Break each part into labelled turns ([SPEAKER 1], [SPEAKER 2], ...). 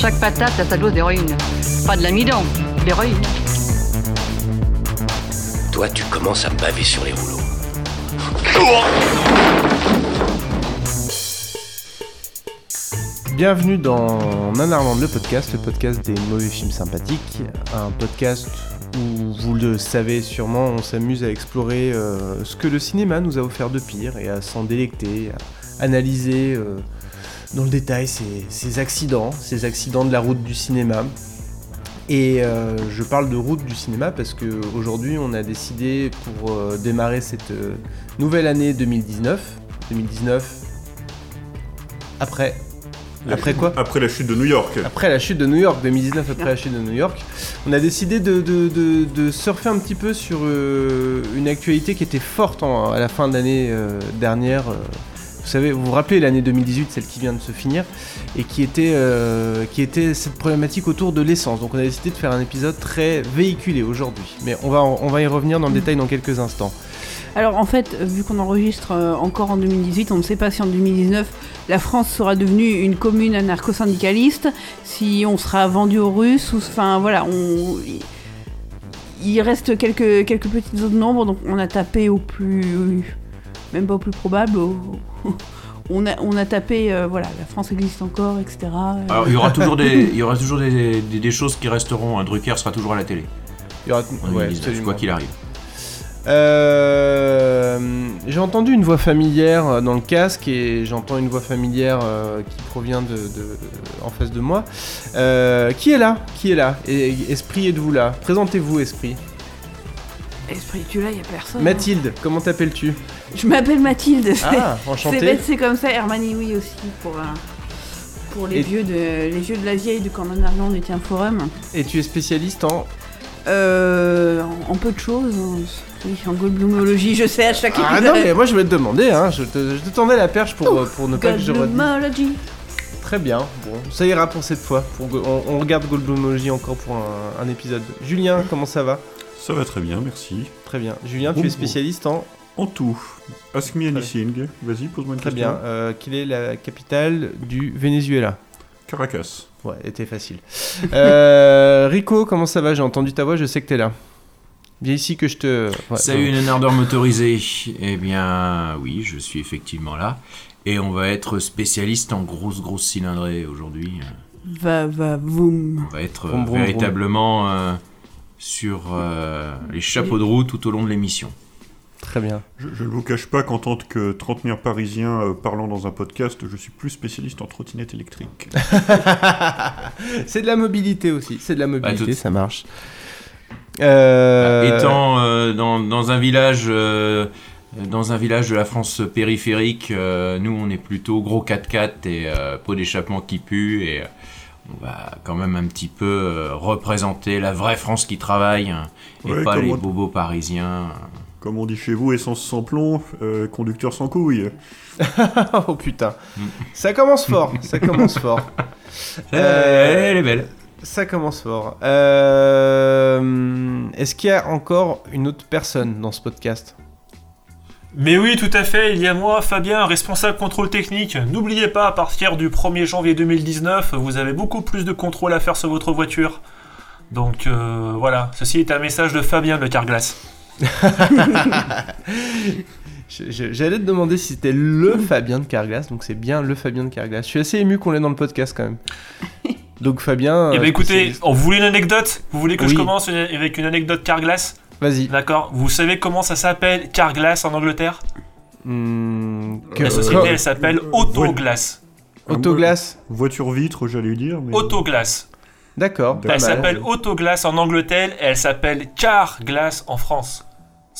[SPEAKER 1] Chaque patate a sa dose d'héroïne. Pas de l'amidon, l'héroïne.
[SPEAKER 2] Toi, tu commences à me baver sur les rouleaux.
[SPEAKER 3] Bienvenue dans Nanarland, le podcast, le podcast des mauvais films sympathiques. Un podcast où, vous le savez sûrement, on s'amuse à explorer euh, ce que le cinéma nous a offert de pire et à s'en délecter, à analyser euh, dans le détail ces, ces accidents, ces accidents de la route du cinéma. Et euh, je parle de route du cinéma parce que aujourd'hui on a décidé pour euh, démarrer cette euh, nouvelle année 2019, 2019 après
[SPEAKER 4] La
[SPEAKER 3] Après
[SPEAKER 4] chute-
[SPEAKER 3] quoi?
[SPEAKER 4] Après la chute de New York.
[SPEAKER 3] après la chute de New York, 2019 après la chute de New York, on a décidé de, de- de- de surfer un petit peu sur une actualité qui était forte en- à la fin de l'année dernière. Vous savez, vous vous rappelez l'année 2018, celle qui vient de se finir, et qui était, euh, qui était cette problématique autour de l'essence. Donc on a décidé de faire un épisode très véhiculé aujourd'hui. Mais on va, on va y revenir dans le détail dans quelques instants.
[SPEAKER 5] Alors en fait, vu qu'on enregistre euh, encore en 2018, on ne sait pas si en 2019 la France sera devenue une commune anarcho-syndicaliste, si on sera vendu aux Russes, ou enfin voilà, on... il reste quelques, quelques petites zones d'ombre, donc on a tapé au plus, même pas au plus probable, au- on, a, on a tapé, euh, voilà, la France existe encore, etc.
[SPEAKER 6] Alors il y aura toujours des, il y aura toujours des, des- des choses qui resteront. Un Drucker sera toujours à la télé.
[SPEAKER 3] Il y aura- ouais,
[SPEAKER 6] 2019,
[SPEAKER 3] absolument.
[SPEAKER 6] quoi qu'il arrive.
[SPEAKER 3] Euh, j'ai entendu une voix familière euh, dans le casque et j'entends une voix familière euh, qui provient de, de- en face de moi. Euh, qui est là? Qui est là? Et- Esprit, êtes-vous là? Présentez-vous, Esprit.
[SPEAKER 5] Esprit, tu là, il y a personne.
[SPEAKER 3] Mathilde, comment t'appelles-tu?
[SPEAKER 5] Je m'appelle Mathilde.
[SPEAKER 3] Ah,
[SPEAKER 5] C'est
[SPEAKER 3] enchanté.
[SPEAKER 5] bête, c'est comme ça. Hermione, oui aussi pour euh, pour les
[SPEAKER 3] Et-
[SPEAKER 5] vieux de les vieux de la vieille de quand Arland était un forum.
[SPEAKER 3] Et tu es spécialiste en.
[SPEAKER 5] Euh, en, en peu de choses. Oui, en goldblumologie, je sais à chaque
[SPEAKER 3] Ah non, mais moi je vais te demander, hein, je, te, je te tendais la perche pour, euh, pour ne pas que je.
[SPEAKER 5] Goldblumology.
[SPEAKER 3] Très bien, bon, ça ira pour cette fois. Pour, on, on regarde Goldblumology encore pour un, un épisode. Julien, comment ça va?
[SPEAKER 4] Ça va très bien, merci.
[SPEAKER 3] Très bien. Julien, tu es spécialiste en.
[SPEAKER 4] En tout. Ask me anything. Vas-y, pose-moi une
[SPEAKER 3] Très
[SPEAKER 4] question.
[SPEAKER 3] bien. Euh, quelle est la capitale du Venezuela?
[SPEAKER 4] Caracas.
[SPEAKER 3] Ouais, était facile. Euh, Rico, comment ça va? J'ai entendu ta voix, je sais que t'es là. Viens ici que je te. Ouais,
[SPEAKER 6] Salut une ardeur motorisée. Eh bien oui, je suis effectivement là. Et on va être spécialiste en grosse grosse cylindrée aujourd'hui.
[SPEAKER 5] Va va voum.
[SPEAKER 6] On va être euh,
[SPEAKER 3] Vroom, vroom,
[SPEAKER 6] véritablement euh, sur euh, les chapeaux de roue tout au long de l'émission.
[SPEAKER 3] Très bien.
[SPEAKER 4] Je, ne vous cache pas qu'en tant que trentenaire parisien euh, parlant dans un podcast, je suis plus spécialiste en trottinette électrique.
[SPEAKER 3] c'est de la mobilité aussi. C'est de la mobilité,
[SPEAKER 6] tout-
[SPEAKER 3] ça marche. Euh,
[SPEAKER 6] Étant euh, dans, dans un village euh, dans un village de la France périphérique, euh, nous on est plutôt gros 4x4 et euh, pot d'échappement qui pue et euh, on va quand même un petit peu euh, représenter la vraie France qui travaille hein, et
[SPEAKER 4] Ouais,
[SPEAKER 6] pas les
[SPEAKER 4] on-
[SPEAKER 6] bobos parisiens.
[SPEAKER 4] Comme on dit chez vous, essence sans plomb, euh, conducteur sans couilles.
[SPEAKER 3] oh putain. Ça commence fort. Ça commence fort.
[SPEAKER 6] Euh, elle est belle.
[SPEAKER 3] Ça commence fort. Euh, Est-ce qu'il y a encore une autre personne dans ce podcast?
[SPEAKER 7] Mais oui, tout à fait, il y a moi, Fabien, responsable contrôle technique. N'oubliez pas, à partir du 1er janvier 2019, vous avez beaucoup plus de contrôle à faire sur votre voiture. Donc euh, voilà, ceci est un message de Fabien de Carglass.
[SPEAKER 3] J'allais te demander si c'était le Fabien de Carglass, donc c'est bien le Fabien de Carglass. Je suis assez ému qu'on l'ait dans le podcast quand même. Donc Fabien.
[SPEAKER 7] Eh
[SPEAKER 3] euh,
[SPEAKER 7] bien écoutez, on vous voulez une anecdote Vous voulez que
[SPEAKER 3] Oui.
[SPEAKER 7] je commence une- avec une anecdote Carglass?
[SPEAKER 3] Vas-y.
[SPEAKER 7] D'accord Vous savez comment ça s'appelle Carglass en Angleterre?
[SPEAKER 3] Hmm, que-
[SPEAKER 7] La société,
[SPEAKER 3] co-
[SPEAKER 7] elle s'appelle Autoglass.
[SPEAKER 3] Autoglass.
[SPEAKER 4] Voiture vitre, j'allais lui dire. Mais...
[SPEAKER 7] Autoglass.
[SPEAKER 3] D'accord.
[SPEAKER 7] Elle s'appelle Autoglass en Angleterre et elle s'appelle Carglass en France.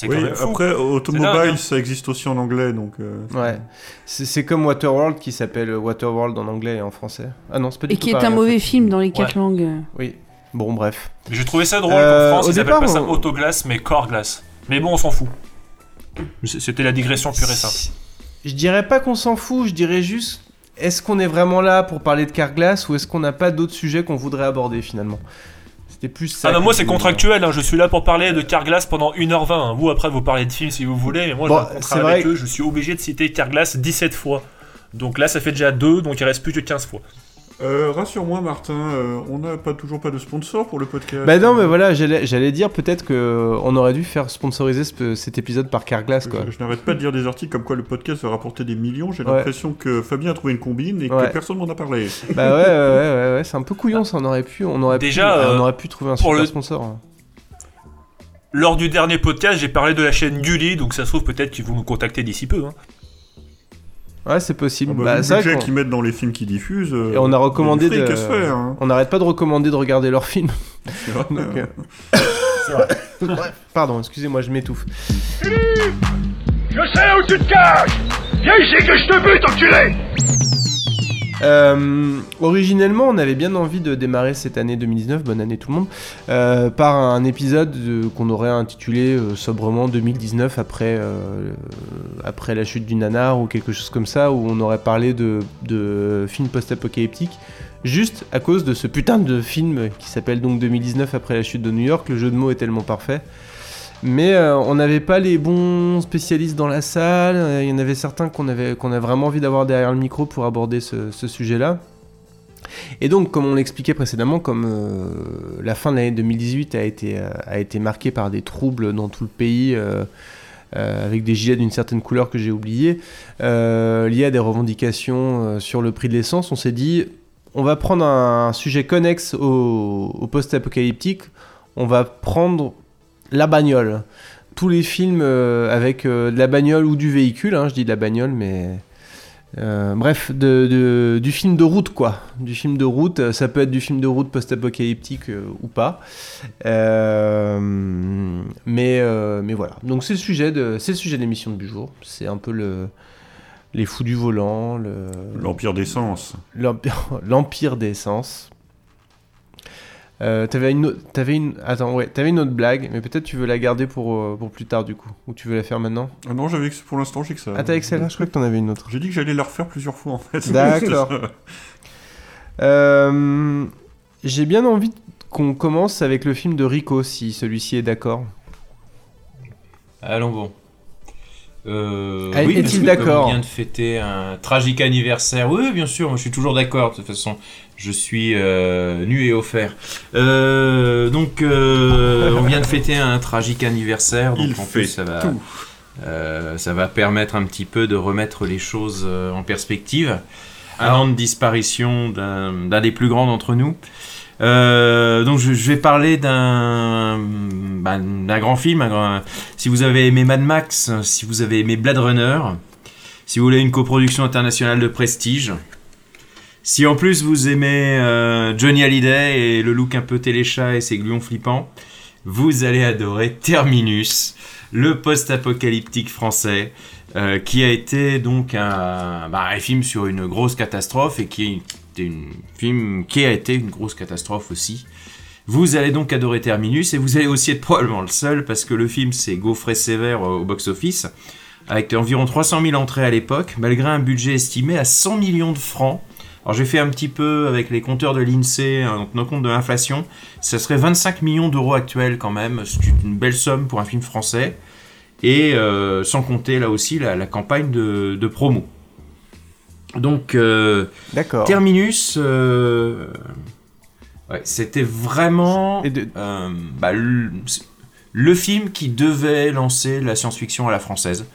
[SPEAKER 7] C'est
[SPEAKER 4] Oui,
[SPEAKER 7] quand même fou.
[SPEAKER 4] après, Automobile,
[SPEAKER 7] hein.
[SPEAKER 4] ça existe aussi en anglais, donc. euh,
[SPEAKER 3] Ouais. C'est comme Waterworld qui s'appelle Waterworld en anglais et en français. Ah non, c'est pas du
[SPEAKER 5] Et
[SPEAKER 3] tout
[SPEAKER 5] qui est
[SPEAKER 3] pareil,
[SPEAKER 5] un
[SPEAKER 3] en
[SPEAKER 5] mauvais
[SPEAKER 3] fait.
[SPEAKER 5] film dans les quatre
[SPEAKER 7] Ouais.
[SPEAKER 5] langues.
[SPEAKER 3] Oui. Bon, bref.
[SPEAKER 7] J'ai trouvé ça drôle
[SPEAKER 3] Euh,
[SPEAKER 7] qu'en France, ils appellent
[SPEAKER 3] départ,
[SPEAKER 7] pas ça autoglace, mais corps glace. Mais bon, on s'en fout. C'était la digression pure et simple.
[SPEAKER 3] Je dirais pas qu'on s'en fout, je dirais juste est-ce qu'on est vraiment là pour parler de Carglass ou est-ce qu'on n'a pas d'autres sujets qu'on voudrait aborder finalement? C'était plus ça.
[SPEAKER 7] Ah non, moi c'est contractuel, hein. je suis là pour parler de Carglass pendant 1h20. hein. Vous après vous parlez de films si vous voulez, mais moi
[SPEAKER 3] Bon,
[SPEAKER 7] j'ai un contrat
[SPEAKER 3] c'est vrai
[SPEAKER 7] avec
[SPEAKER 3] que-
[SPEAKER 7] eux, je suis obligé de citer Carglass 17 fois. Donc là ça fait déjà 2, donc il reste plus que 15 fois.
[SPEAKER 4] Euh, Rassure-moi, Martin, euh, on n'a pas toujours pas de sponsor pour le podcast.
[SPEAKER 3] Bah non, mais voilà, j'allais dire peut-être que on aurait dû faire sponsoriser ce- cet épisode par Carglass quoi.
[SPEAKER 4] Je, je n'arrête pas de lire des articles comme quoi le podcast va rapporter des millions. J'ai
[SPEAKER 3] Ouais.
[SPEAKER 4] l'impression que Fabien a trouvé une combine et
[SPEAKER 3] Ouais.
[SPEAKER 4] que personne m'en a parlé.
[SPEAKER 3] bah ouais, ouais, ouais, ouais, ouais, c'est un peu couillon ça, on aurait pu, on aurait
[SPEAKER 7] Déjà,
[SPEAKER 3] pu,
[SPEAKER 7] euh,
[SPEAKER 3] on aurait pu trouver un super
[SPEAKER 7] le-
[SPEAKER 3] sponsor.
[SPEAKER 7] Lors du dernier podcast, j'ai parlé de la chaîne Gulli, donc ça se trouve peut-être qu'ils vont nous contacter d'ici peu. hein.
[SPEAKER 3] Ouais, c'est possible.
[SPEAKER 4] Ah bah,
[SPEAKER 3] Bah,
[SPEAKER 4] le
[SPEAKER 3] vrai
[SPEAKER 4] budget qu'ils mettent dans les films qu'ils diffusent. euh,
[SPEAKER 3] Et on a recommandé de.
[SPEAKER 4] hein.
[SPEAKER 3] On n'arrête pas de recommander de regarder leurs films.
[SPEAKER 4] C'est vrai.
[SPEAKER 3] Donc, euh, Bref, Pardon, excusez-moi, je m'étouffe.
[SPEAKER 8] Je sais où tu te caches Viens ici que je te bute, enculé
[SPEAKER 3] Euh, originellement, on avait bien envie de démarrer cette année 2019, bonne année tout le monde, euh, par un épisode de- qu'on aurait intitulé euh, sobrement 2019 après, euh, après la chute du nanar ou quelque chose comme ça, où on aurait parlé de, de films post-apocalyptiques, juste à cause de ce putain de film qui s'appelle donc 2019 après la chute de New York. Le jeu de mots est tellement parfait. Mais euh, on n'avait pas les bons spécialistes dans la salle. euh, Il y en avait certains qu'on avait, qu'on a vraiment envie d'avoir derrière le micro pour aborder ce, sujet-là. Et donc, comme on l'expliquait précédemment, comme euh, la fin de l'année 2018 a été, a été marquée par des troubles dans tout le pays, avec des gilets d'une certaine couleur que j'ai oublié, liés à des revendications sur le prix de l'essence, on s'est dit, on va prendre un sujet connexe au post-apocalyptique, on va prendre la bagnole. Tous les films euh, avec euh, de la bagnole ou du véhicule, hein, je dis de la bagnole, mais... euh, bref, de, de- du film de route, quoi. Du film de route, ça peut être du film de route post-apocalyptique euh, ou pas. Euh, mais, mais voilà. Donc c'est le sujet de, le sujet de l'émission du jour. C'est un peu le, les fous du volant, le,
[SPEAKER 4] L'Empire d'essence.
[SPEAKER 3] l'empire, l'empire des sens. Euh, t'avais une, autre- t'avais une, attends, ouais, t'avais une autre blague, mais peut-être tu veux la garder pour, euh, pour plus tard du coup, ou tu veux la faire maintenant?
[SPEAKER 4] Ah non, j'avais pour l'instant, j'ai que ça.
[SPEAKER 3] Ah, t'as Excel, je crois que t'en avais une autre.
[SPEAKER 4] J'ai dit que j'allais la refaire plusieurs fois en fait.
[SPEAKER 3] D'accord. Euh, J'ai bien envie qu'on commence avec le film de Rico, si celui-ci est d'accord.
[SPEAKER 6] Allons bon. Euh,
[SPEAKER 3] Ah,
[SPEAKER 6] oui,
[SPEAKER 3] est-il d'accord?
[SPEAKER 6] On vient de fêter un tragique anniversaire. Oui, bien sûr, moi je suis toujours d'accord. De toute façon, je suis euh, nu et offert. Euh, donc, euh, on vient de fêter un tragique anniversaire. Donc,
[SPEAKER 4] Il
[SPEAKER 6] en
[SPEAKER 4] fait
[SPEAKER 6] plus, ça va,
[SPEAKER 4] tout.
[SPEAKER 6] euh, ça va permettre un petit peu de remettre les choses en perspective. An de disparition d'un des plus grands d'entre nous. Donc je, je vais parler d'un bah, grand film. un si vous avez aimé Mad Max, si vous avez aimé Blade Runner, si vous voulez une coproduction internationale de prestige, si en plus vous aimez euh, Johnny Hallyday et le look un peu téléchat et ses gluons flippants, vous allez adorer Terminus, le post-apocalyptique français, euh, qui a été donc un, bah, un film sur une grosse catastrophe et qui est un film qui a été une grosse catastrophe aussi. Vous allez donc adorer Terminus et vous allez aussi être probablement le seul parce que le film s'est gaufré sévère au box-office avec environ 300 000 entrées à l'époque, malgré un budget estimé à 100 millions de francs. Alors j'ai fait un petit peu avec les compteurs de l'INSEE en tenant compte de l'inflation. Ça serait 25 millions d'euros actuels quand même. C'est une belle somme pour un film français. Et euh, sans compter là aussi la, la campagne de, de promo. Donc euh. Terminus, euh, ouais, c'était vraiment bah, le, le film qui devait lancer la science-fiction à la française.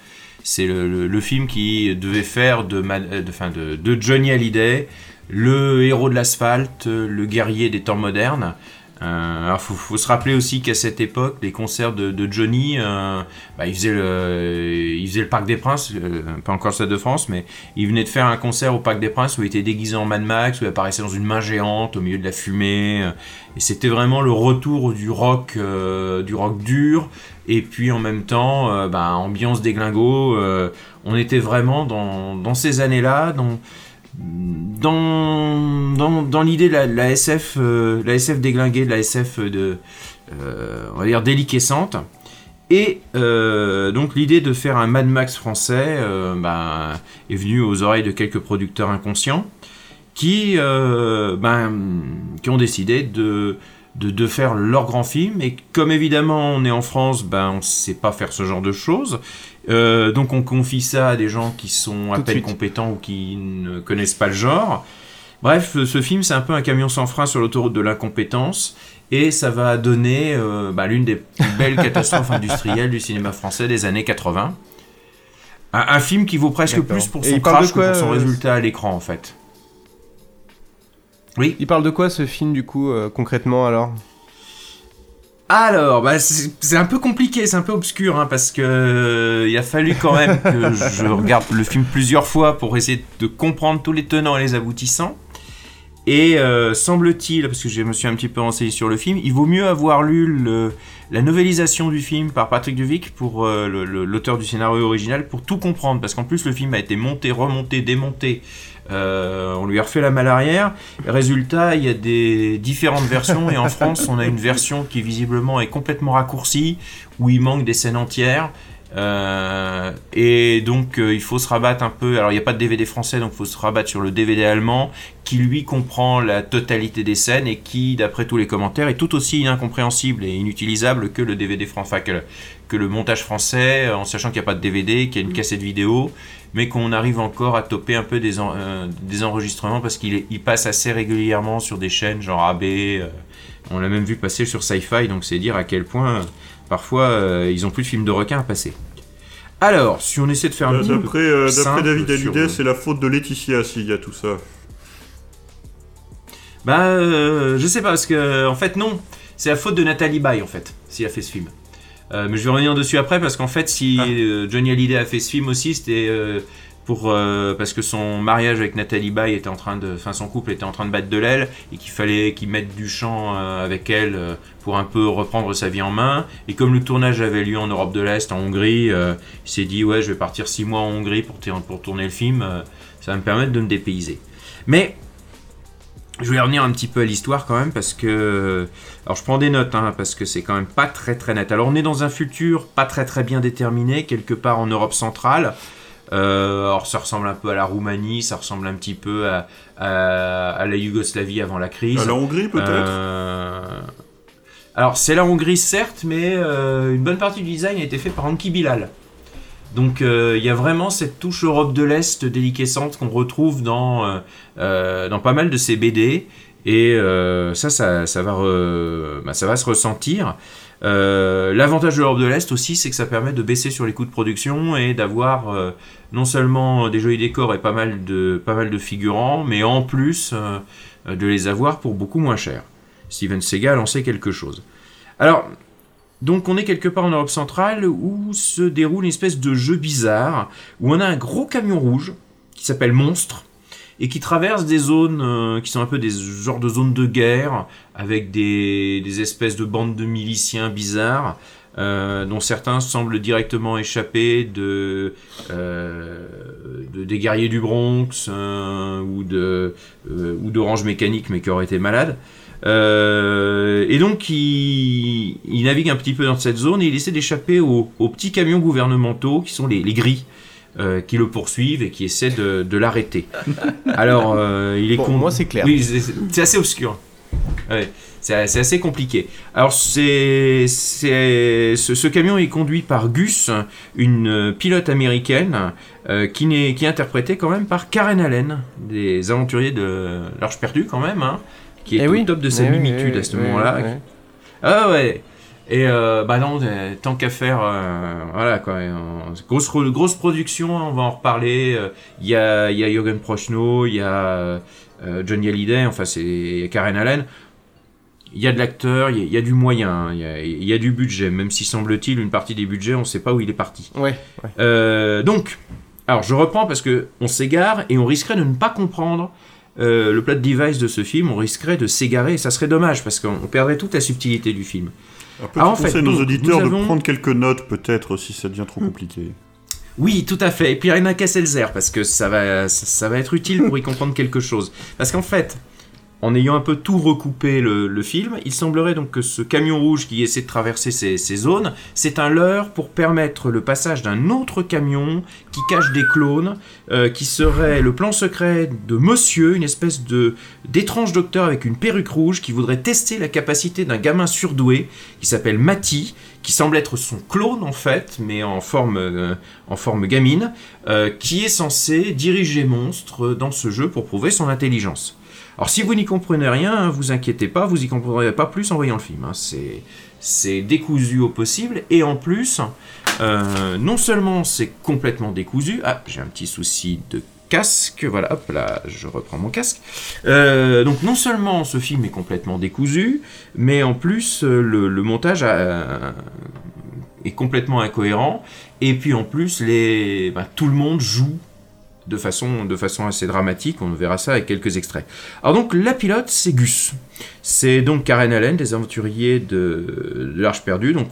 [SPEAKER 6] C'est le, film qui devait faire euh, de Johnny Hallyday le héros de l'asphalte, le guerrier des temps modernes. Euh, alors faut, faut se rappeler aussi qu'à cette époque, les concerts de, Johnny, euh, bah, il, faisait le, il Parc des Princes, euh, pas encore Stade de France, mais il venait de faire un concert au Parc des Princes où il était déguisé en Mad Max, où il apparaissait dans une main géante au milieu de la fumée. euh, et c'était vraiment le retour du rock, du rock dur. Et puis en même temps, bah, ambiance déglingo. euh, on était vraiment dans, ces années-là, dans, dans, dans l'idée de la, SF, euh, la SF déglinguée, de la SF de, euh, on va dire déliquescente. Et euh, donc l'idée de faire un Mad Max français euh, bah, est venue aux oreilles de quelques producteurs inconscients qui, euh, ben, qui ont décidé de, de, de faire leur grand film. Et comme évidemment on est en France, ben, on ne sait pas faire ce genre de choses. Euh, donc on confie ça à des gens qui sont à
[SPEAKER 3] Tout
[SPEAKER 6] peine compétents ou qui ne connaissent pas le genre. Bref, ce film c'est un peu un camion sans frein sur l'autoroute de l'incompétence. Et ça va donner euh, bah, l'une des plus belles catastrophes industrielles du cinéma français des années 80. Un, un film qui vaut presque plus pour son crash que pour son
[SPEAKER 3] euh,
[SPEAKER 6] résultat à l'écran en fait. Oui.
[SPEAKER 3] Il parle de quoi ce film du coup euh, concrètement alors?
[SPEAKER 6] Alors, bah, c'est un peu compliqué, c'est un peu obscur, hein, parce que euh, il a fallu quand même que je regarde le film plusieurs fois pour essayer de comprendre tous les tenants et les aboutissants. Et euh, semble-t-il, parce que je me suis un petit peu renseigné sur le film, il vaut mieux avoir lu le- la novélisation du film par Patrick Duvic, pour euh, l'auteur du scénario original, pour tout comprendre, parce qu'en plus le film a été monté, remonté, démonté. Euh, on lui a refait la malle arrière. Résultat, il y a des différentes versions et en France, on a une version qui visiblement est complètement raccourcie, où il manque des scènes entières. Euh, et donc euh, il faut se rabattre un peu. Alors il n'y a pas de DVD français, donc il faut se rabattre sur le DVD allemand, qui lui comprend la totalité des scènes et qui, d'après tous les commentaires, est tout aussi incompréhensible et inutilisable que le DVD français, enfin, que que le montage français, euh, en sachant qu'il n'y a pas de DVD, qu'il y a une cassette vidéo, mais qu'on arrive encore à toper un peu des, en- euh, des enregistrements parce qu'il il passe assez régulièrement sur des chaînes genre AB. euh, on l'a même vu passer sur Sci-Fi, donc c'est dire à quel point euh, parfois euh, ils ont plus de films de requins à passer. Alors, si on essaie de faire un petit peu
[SPEAKER 4] D'après euh, David Hallyday, c'est la faute de Laetitia s'il y a tout ça.
[SPEAKER 6] Bah, euh, je sais pas, parce que, en fait, non. C'est la faute de Nathalie Baye, en fait, s'il a fait ce film. Euh, mais je vais revenir dessus après, parce qu'en fait, si euh, Johnny Hallyday a fait ce film aussi, c'était euh, pour. euh, parce que son mariage avec Nathalie Baye était en train de. Enfin, son couple était en train de battre de l'aile, et qu'il fallait qu'il mette du chant euh, avec elle euh, pour un peu reprendre sa vie en main. Et comme le tournage avait lieu en Europe de l'Est, en Hongrie, il s'est dit, ouais, je vais partir six mois en Hongrie pour, pour tourner le film, ça va me permettre de me dépayser. Mais je voulais revenir un petit peu à l'histoire quand même parce que alors je prends des notes hein, parce que c'est quand même pas très très net. Alors on est dans un futur pas très très bien déterminé quelque part en Europe centrale. Euh, alors ça ressemble un peu à la Roumanie, ça ressemble un petit peu à, à- à la Yougoslavie avant la crise.
[SPEAKER 4] À la Hongrie, peut-être
[SPEAKER 6] Euh, Alors c'est la Hongrie certes, mais euh, une bonne partie du design a été fait par Anki Bilal. Donc euh, il y a vraiment cette touche Europe de l'Est déliquescente qu'on retrouve dans, euh, euh, dans pas mal de ces BD. Et ça, ça, va bah, ça va se ressentir. L'avantage de l'Europe de l'Est aussi, c'est que ça permet de baisser sur les coûts de production et d'avoir non seulement des jolis décors et pas mal de, pas mal de figurants, mais en plus de les avoir pour beaucoup moins cher. Steven Seagal en sait quelque chose. Alors, donc on est quelque part en Europe centrale où se déroule une espèce de jeu bizarre, où on a un gros camion rouge qui s'appelle Monstre, et qui traverse des zones euh, qui sont un peu des genres de zones de guerre, avec des, espèces de bandes de miliciens bizarres, euh, dont certains semblent directement échapper de, euh, de- des guerriers du Bronx euh, ou de ou d'Orange Mécanique, mais qui auraient été malades. Euh, et donc il, il navigue un petit peu dans cette zone et il essaie d'échapper aux, aux petits camions gouvernementaux qui sont les, les gris. euh, qui le poursuivent et qui essaient de, de l'arrêter. Alors, euh, il est con-
[SPEAKER 3] moi, c'est clair.
[SPEAKER 6] Oui, c'est assez obscur. Ouais, c'est assez compliqué. Alors, c'est ce, ce camion est conduit par Gus, une pilote américaine, euh, qui, n'est- qui est interprétée quand même par Karen Allen, des aventuriers de l'Arche perdue quand même, hein, qui est
[SPEAKER 3] Eh
[SPEAKER 6] au
[SPEAKER 3] oui.
[SPEAKER 6] top de sa
[SPEAKER 3] Eh
[SPEAKER 6] mimitude
[SPEAKER 3] oui,
[SPEAKER 6] à ce
[SPEAKER 3] oui,
[SPEAKER 6] moment-là.
[SPEAKER 3] oui.
[SPEAKER 6] Ah ouais. Et euh, bah non, euh, tant qu'à faire, euh, voilà quoi. on- grosse, grosse production, on va en reparler. Il y a, il y a Jürgen Prochnow, il y a Johnny Hallyday, enfin c'est Karen Allen. il y a de l'acteur, il y, a- il y a du moyen, il y a, il y a du budget, même si semble-t-il une partie des budgets, on ne sait pas où il est parti.
[SPEAKER 3] Ouais, ouais.
[SPEAKER 6] Euh, donc, alors je reprends parce que on s'égare et on risquerait de ne pas comprendre euh, le plot device de ce film, on risquerait de s'égarer et ça serait dommage parce qu'on perdrait toute la subtilité du film. Alors, en
[SPEAKER 4] conseil
[SPEAKER 6] fait,
[SPEAKER 4] à nos auditeurs de prendre quelques notes, peut-être, si ça devient trop compliqué.
[SPEAKER 6] Oui, tout à fait. Et puis le zère parce que ça va, ça, ça va être utile pour y comprendre quelque chose. Parce qu'en fait, en ayant un peu tout recoupé le, film, il semblerait donc que ce camion rouge qui essaie de traverser ces, zones, c'est un leurre pour permettre le passage d'un autre camion qui cache des clones, euh, qui serait le plan secret de Monsieur, une espèce de d'étrange docteur avec une perruque rouge qui voudrait tester la capacité d'un gamin surdoué qui s'appelle Mati, qui semble être son clone en fait, mais en forme, euh, gamine, euh, qui est censé diriger monstre dans ce jeu pour prouver son intelligence. Alors si vous n'y comprenez rien, hein, vous inquiétez pas, vous y comprendrez pas plus en voyant le film. hein. C'est c'est décousu au possible et en plus, euh, non seulement c'est complètement décousu. Ah, j'ai un petit souci de casque. Voilà, hop là, je reprends mon casque. Euh, donc non seulement ce film est complètement décousu, mais en plus euh, le, montage est complètement incohérent. Et puis en plus, bah, tout le monde joue de façon, assez dramatique. On verra ça avec quelques extraits. Alors donc la pilote, c'est Gus. C'est donc Karen Allen, des aventuriers de, l'Arche perdue. Donc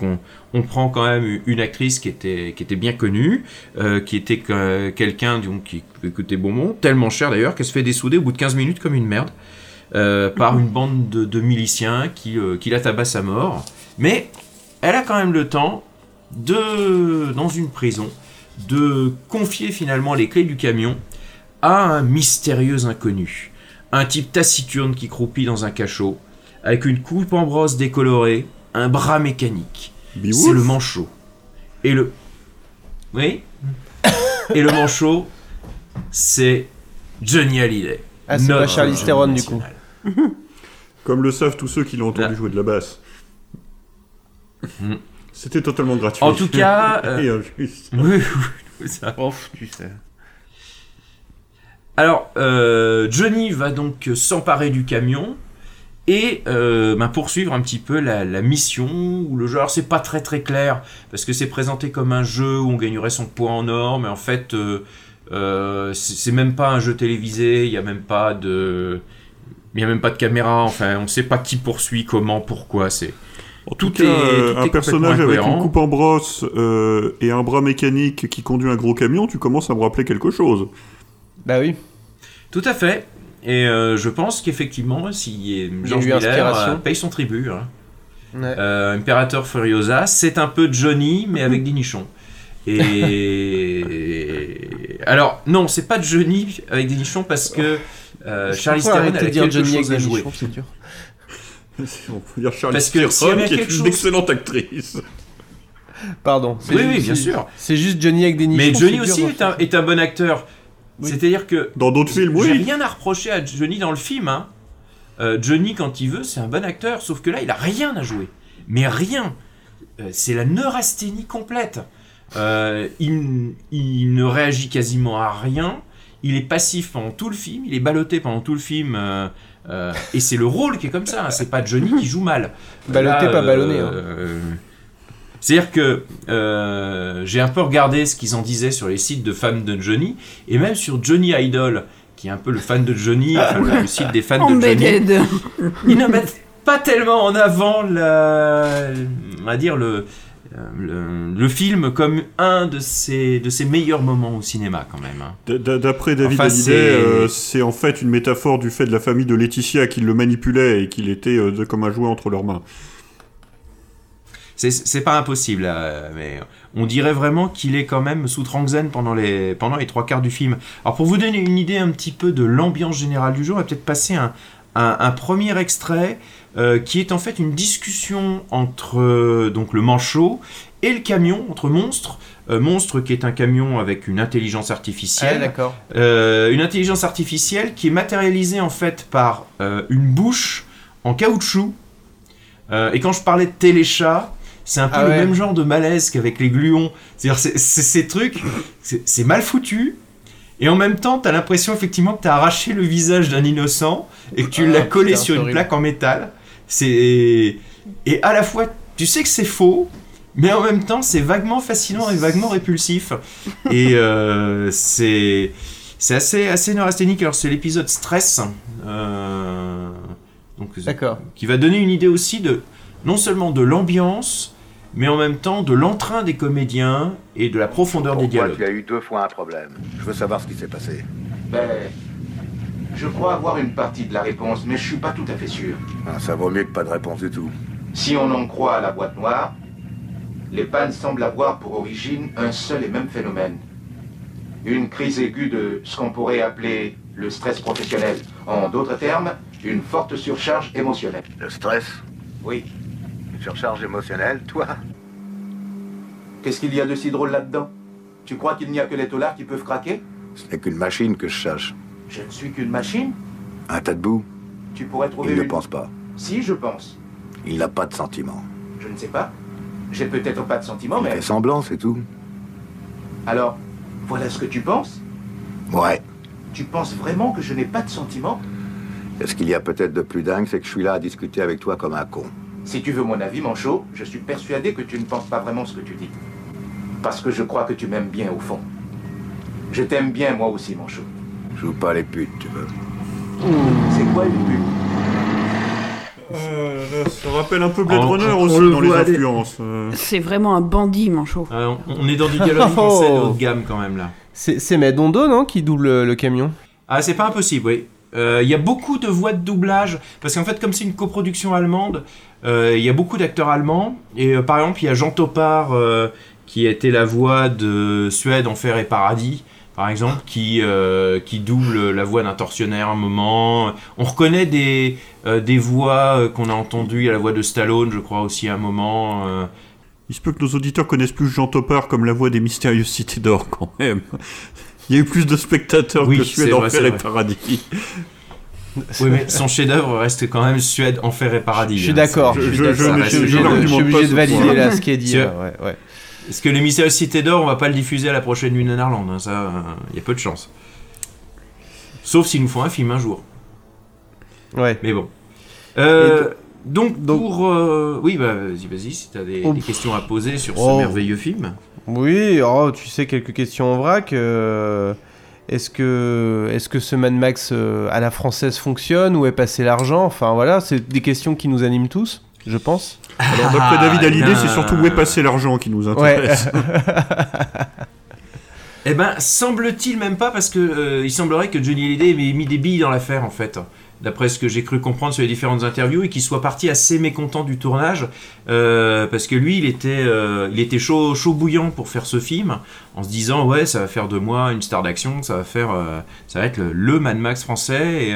[SPEAKER 6] on, prend quand même une actrice qui était, bien connue, euh, qui était que- quelqu'un donc, qui écoutait Beaumont, tellement cher d'ailleurs qu'elle se fait dessouder au bout de 15 minutes comme une merde. euh, par une bande de, de miliciens qui, euh, qui la tabassent à mort. Mais elle a quand même le temps de, dans une prison, de confier finalement les clés du camion à un mystérieux inconnu. Un type taciturne qui croupit dans un cachot, avec une coupe en brosse décolorée, un bras mécanique. C'est le manchot. Et le... Oui? Et le manchot, c'est Johnny Hallyday.
[SPEAKER 3] Ah, c'est pas
[SPEAKER 6] Johnny
[SPEAKER 3] Theron, du coup.
[SPEAKER 4] Comme le savent tous ceux qui l'ont
[SPEAKER 6] Ah.
[SPEAKER 4] entendu jouer de la basse. C'était totalement gratuit.
[SPEAKER 6] En tout cas, euh,
[SPEAKER 4] Et injuste.
[SPEAKER 6] Oui, oui, ça.
[SPEAKER 3] tu sais.
[SPEAKER 6] Alors, euh, Johnny va donc s'emparer du camion et euh, ben, poursuivre un petit peu la, la mission le jeu, alors c'est pas très très clair parce que c'est présenté comme un jeu où on gagnerait son poids en or, mais en fait, euh, euh, c'est même pas un jeu télévisé, il y a même pas de, il y a même pas de caméra, enfin, on sait pas qui poursuit, comment, pourquoi, c'est.
[SPEAKER 4] En tout cas, euh, un personnage avec une coupe en brosse euh, et un bras mécanique qui conduit un gros camion, tu commences à me rappeler quelque chose.
[SPEAKER 3] Bah oui.
[SPEAKER 6] Tout à fait. Et euh, je pense qu'effectivement, si George Miller euh, paye son tribut, hein.
[SPEAKER 3] Ouais.
[SPEAKER 6] Euh, Imperator Furiosa, c'est un peu Johnny, mais avec des nichons. Et alors non, c'est pas Johnny avec des nichons parce que euh,
[SPEAKER 3] Pourquoi
[SPEAKER 6] Theron a
[SPEAKER 3] de dire
[SPEAKER 6] quelque
[SPEAKER 3] Johnny avec
[SPEAKER 6] chose à jouer.
[SPEAKER 3] nichons.
[SPEAKER 4] On peut dire Charlize
[SPEAKER 6] Parce que
[SPEAKER 4] Theron, qui est
[SPEAKER 6] quelque
[SPEAKER 4] une
[SPEAKER 6] chose-
[SPEAKER 4] excellente actrice.
[SPEAKER 3] Pardon. c'est
[SPEAKER 6] Oui,
[SPEAKER 3] juste-
[SPEAKER 6] oui, bien
[SPEAKER 3] c'est-
[SPEAKER 6] sûr.
[SPEAKER 3] C'est juste Johnny avec des nichons.
[SPEAKER 6] Mais Johnny aussi est un, est un bon acteur.
[SPEAKER 3] Oui.
[SPEAKER 6] C'est-à-dire que
[SPEAKER 4] Dans d'autres films,
[SPEAKER 6] J'ai
[SPEAKER 4] oui.
[SPEAKER 6] rien à reprocher à Johnny dans le film. Hein. Euh, Johnny, quand il veut, c'est un bon acteur. Sauf que là, il a rien à jouer. Mais rien. Euh, c'est la neurasthénie complète. Euh, il, il ne réagit quasiment à rien. Il est passif pendant tout le film. Il est ballotté pendant tout le film. euh, euh, et c'est le rôle qui est comme ça. hein. C'est pas Johnny qui joue mal.
[SPEAKER 3] Ballotté, pas ballonné, hein.
[SPEAKER 6] euh, c'est-à-dire que euh, j'ai un peu regardé ce qu'ils en disaient sur les sites de fans de Johnny, et même sur Johnny Idol, qui est un peu le fan de Johnny, enfin, le site des fans de Johnny. Ils ne mettent pas tellement en avant la, on va dire le, le, le film comme un de ses, de ses meilleurs moments au cinéma quand même. hein.
[SPEAKER 4] D'après David
[SPEAKER 6] Enfin,
[SPEAKER 4] Hallyday,
[SPEAKER 6] c'est-
[SPEAKER 4] euh, c'est en fait une métaphore du fait de la famille de Laetitia qui le manipulait et qu'il était euh, comme un jouet entre leurs mains.
[SPEAKER 6] C'est- pas impossible, euh, mais on dirait vraiment qu'il est quand même sous Trangzen pendant les, pendant les trois quarts du film. Alors pour vous donner une idée un petit peu de l'ambiance générale du jeu, on va peut-être passer un, un, un premier extrait euh, qui est en fait une discussion entre euh, donc le manchot et le camion, entre Monstre. Euh, Monstre qui est un camion avec une intelligence
[SPEAKER 3] Ah,
[SPEAKER 6] artificielle. Euh, une intelligence artificielle qui est matérialisée en fait par une bouche en caoutchouc. Et quand je parlais de téléchat, c'est un peu
[SPEAKER 3] Ah
[SPEAKER 6] le même genre de malaise qu'avec les gluons. C'est-à-dire, c'est- c'est- ces trucs, c'est mal foutu. Et en même temps, t'as l'impression effectivement que t'as arraché le visage d'un innocent et que tu
[SPEAKER 3] Ah,
[SPEAKER 6] l'as collé
[SPEAKER 3] putain,
[SPEAKER 6] sur une
[SPEAKER 3] horrible.
[SPEAKER 6] plaque en métal. C'est et à la fois, tu sais que c'est faux, mais en même temps, c'est vaguement fascinant et vaguement répulsif. et euh, c'est c'est assez assez neurasthénique. Alors c'est l'épisode stress, euh, donc qui va donner une idée aussi de non seulement de l'ambiance, mais en même temps de l'entrain des comédiens et de la profondeur des dialogues.
[SPEAKER 9] Tu as eu deux fois un problème? Je veux savoir ce qui s'est passé.
[SPEAKER 10] Ben, je crois avoir une partie de la réponse, mais je suis pas tout à fait sûr.
[SPEAKER 9] Ah, ça vaut mieux que pas de réponse du tout.
[SPEAKER 10] Si on en croit à la boîte noire, les pannes semblent avoir pour origine un seul et même phénomène. Une crise aiguë de ce qu'on pourrait appeler le stress professionnel. En d'autres termes, une forte surcharge émotionnelle.
[SPEAKER 9] Le stress?
[SPEAKER 10] Oui.
[SPEAKER 9] Surcharge émotionnelle, toi
[SPEAKER 10] Qu'est-ce qu'il y a de si drôle là-dedans? Tu crois qu'il n'y a que les taulards qui peuvent craquer?
[SPEAKER 9] Ce n'est qu'une machine que je cherche.
[SPEAKER 10] Je ne suis qu'une machine?
[SPEAKER 9] Un tas de boue
[SPEAKER 10] Tu pourrais trouver
[SPEAKER 9] Il
[SPEAKER 10] une...
[SPEAKER 9] ne pense pas.
[SPEAKER 10] Si, je pense.
[SPEAKER 9] Il n'a pas de sentiments.
[SPEAKER 10] Je ne sais pas. J'ai peut-être pas de sentiments,
[SPEAKER 9] Il
[SPEAKER 10] mais...
[SPEAKER 9] fait semblant, c'est tout.
[SPEAKER 10] Alors, voilà ce que tu penses?
[SPEAKER 9] Ouais.
[SPEAKER 10] Tu penses vraiment que je n'ai pas de sentiments?
[SPEAKER 9] Et ce qu'il y a peut-être de plus dingue, c'est que je suis là à discuter avec toi comme un con.
[SPEAKER 10] Si tu veux mon avis, Manchot, je suis persuadé que tu ne penses pas vraiment ce que tu dis. Parce que je crois que tu m'aimes bien au fond. Je t'aime bien moi aussi, Manchot.
[SPEAKER 9] Joue pas les putes, tu veux.
[SPEAKER 10] C'est quoi une pute?
[SPEAKER 4] Euh, ça rappelle un peu Blade Runner
[SPEAKER 6] on
[SPEAKER 4] aussi
[SPEAKER 6] le
[SPEAKER 4] dans les influences. euh.
[SPEAKER 5] C'est vraiment un bandit, manchot.
[SPEAKER 6] Euh, on- on est dans du dialogue français de haut de gamme quand même là.
[SPEAKER 3] C'est Madondo, non, qui double le, le camion?
[SPEAKER 6] Ah, c'est pas impossible, oui. Euh, Il y a beaucoup de voix de doublage, parce qu'en fait, comme c'est une coproduction allemande, euh, il y a beaucoup d'acteurs allemands. Et euh, par exemple, il y a Jean Topard, qui était la voix de Suède, Enfer et Paradis, par exemple, qui, qui double la voix d'un tortionnaire à un moment. On reconnaît des, des voix qu'on a entendues. A la voix de Stallone, je crois, aussi à un moment.
[SPEAKER 4] Il se peut que nos auditeurs connaissent plus Jean Topard comme la voix des mystérieuses cités d'or quand même. Il y a eu plus de spectateurs
[SPEAKER 6] Oui,
[SPEAKER 4] que
[SPEAKER 6] c'est
[SPEAKER 4] Suède,
[SPEAKER 6] vrai,
[SPEAKER 4] Enfer et
[SPEAKER 6] vrai.
[SPEAKER 4] Paradis.
[SPEAKER 6] Oui, mais son chef-d'œuvre reste quand même Suède, Enfer et Paradis.
[SPEAKER 3] Je suis
[SPEAKER 6] hein.
[SPEAKER 3] d'accord,
[SPEAKER 6] Ça-
[SPEAKER 3] je suis d'accord. Je suis obligé de-
[SPEAKER 6] chef-d'œuvre.
[SPEAKER 3] je suis obligé de valider là ce qui est dit, là, ouais, ouais.
[SPEAKER 6] Parce que les mystérieuses cités d'or, on va pas le diffuser à la prochaine Lune Néerlande, hein, ça, il y a peu de chance. Sauf s'ils nous font un film un jour.
[SPEAKER 3] Ouais.
[SPEAKER 6] Mais bon. Euh, donc, pour... euh, oui, bah vas-y, vas-y, si t'as des,
[SPEAKER 3] Oh,
[SPEAKER 6] des questions à poser sur ce
[SPEAKER 3] oh.
[SPEAKER 6] merveilleux film.
[SPEAKER 3] Oui, oh, tu sais, quelques questions en vrac. euh, Est-ce que, est que ce Mad Max euh, à la française fonctionne Où est passé l'argent? Enfin voilà, c'est des questions qui nous animent tous, je pense.
[SPEAKER 4] Alors d'après David Hallyday, c'est surtout où est passé l'argent qui nous intéresse.
[SPEAKER 6] Eh ben, semble-t-il même pas, parce que euh, il semblerait que Johnny Hallyday ait mis des billes dans l'affaire, en fait. D'après ce que j'ai cru comprendre sur les différentes interviews, et qu'il soit parti assez mécontent du tournage, euh, parce que lui, il était, euh, chaud, bouillant pour faire ce film, en se disant ouais, ça va faire de moi une star d'action, ça va euh, être le, Mad Max français.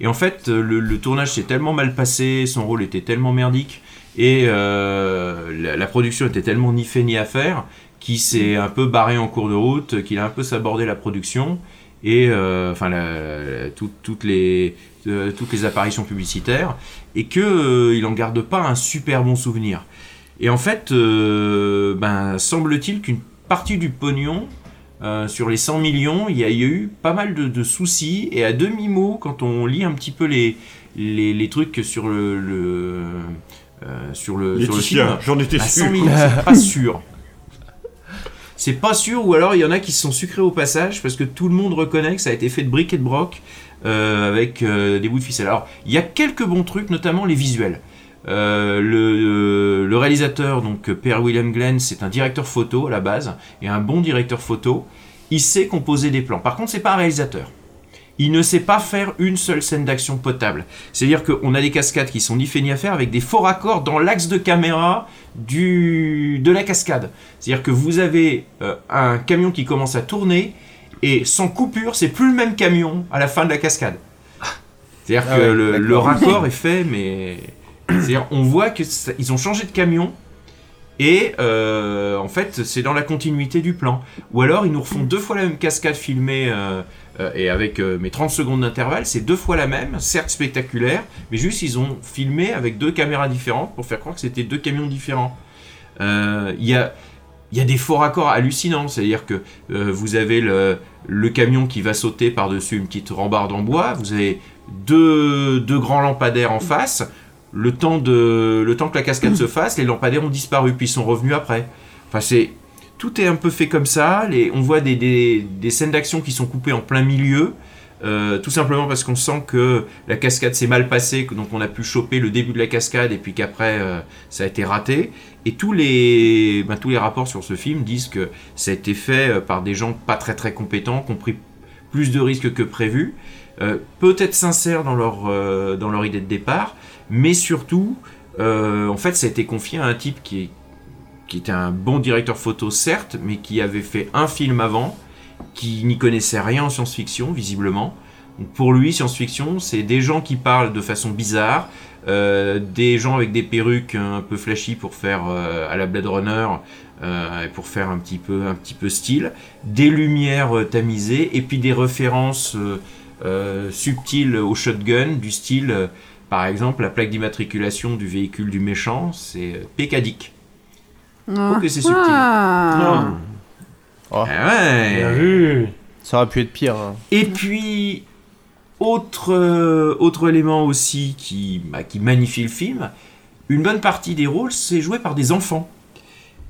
[SPEAKER 6] Et, en fait, le, tournage s'est tellement mal passé, son rôle était tellement merdique, et la, la production était tellement ni fait ni à faire qui s'est un peu barré en cours de route, qu'il a un peu sabordé la production et euh, enfin la- la- tout- toutes les euh, toutes les apparitions publicitaires et que euh, il en garde pas un super bon souvenir. Et en fait, euh, ben semble-t-il qu'une partie du pognon euh, sur les 100 millions, il y a eu pas mal de, de soucis et à demi mot quand on lit un petit peu les les, les trucs sur le, le euh, sur le sur le film,
[SPEAKER 4] j'en étais
[SPEAKER 6] à 100
[SPEAKER 4] sûr.
[SPEAKER 6] millions, c'est pas sûr. C'est pas sûr, ou alors il y en a qui se sont sucrés au passage parce que tout le monde reconnaît que ça a été fait de briques et de broc euh, avec euh, des bouts de ficelle. Alors il y a quelques bons trucs, notamment les visuels. Euh, le, réalisateur, donc Pierre William Glenn, c'est un directeur photo à la base et un bon directeur photo. Il sait composer des plans. Par contre, c'est pas un réalisateur. Il ne sait pas faire une seule scène d'action potable. C'est-à-dire qu'on a des cascades qui sont ni fait ni à faire avec des faux raccords dans l'axe de caméra du, de la cascade. C'est-à-dire que vous avez euh, un camion qui commence à tourner et sans coupure, c'est plus le même camion à la fin de la cascade. C'est-à-dire
[SPEAKER 3] Ah
[SPEAKER 6] que
[SPEAKER 3] ouais,
[SPEAKER 6] le, raccord est fait, mais c'est-à-dire on voit que ça- ils ont changé de camion et euh, en fait c'est dans la continuité du plan. Ou alors ils nous refont deux fois la même cascade filmée euh, euh, et avec mes 30 secondes d'intervalle, c'est deux fois la même, certes spectaculaire, mais juste ils ont filmé avec deux caméras différentes pour faire croire que c'était deux camions différents. Il y a des faux raccords hallucinants, c'est-à-dire que vous avez le, le camion qui va sauter par-dessus une petite rambarde en bois, vous avez deux, deux grands lampadaires en face, le temps, de, le temps que la cascade se fasse, les lampadaires ont disparu, puis ils sont revenus après. Enfin, c'est. Tout est un peu fait comme ça. Les, on voit des, des, des scènes d'action qui sont coupées en plein milieu. Euh, tout simplement parce qu'on sent que la cascade s'est mal passée, donc on a pu choper le début de la cascade et puis qu'après euh, ça a été raté. Et tous les, ben, tous les rapports sur ce film disent que ça a été fait euh, par des gens pas très très compétents, qui ont pris plus de risques que prévu, peut-être sincères dans leur, dans leur idée de départ, mais surtout, en fait, ça a été confié à un type qui, qui était un bon directeur photo, certes, mais qui avait fait un film avant qui n'y connaissait rien en science-fiction, visiblement. pour lui, science-fiction, c'est des gens qui parlent de façon bizarre, euh, des gens avec des perruques un peu flashy pour faire euh, à la Blade Runner, euh, pour faire un petit peu, un petit peu style, des lumières tamisées, et puis des références subtiles au shotgun, du style, par exemple, la plaque d'immatriculation du véhicule du méchant, c'est Pécadique.
[SPEAKER 5] Ah.
[SPEAKER 6] Ok, c'est subtil.
[SPEAKER 5] Ah.
[SPEAKER 3] Oh.
[SPEAKER 6] Ah
[SPEAKER 7] Bien vu.
[SPEAKER 3] Ça aurait pu être pire. hein.
[SPEAKER 6] Et puis, autre, euh, autre élément aussi qui, bah, qui magnifie le film, une bonne partie des rôles, c'est joué par des enfants.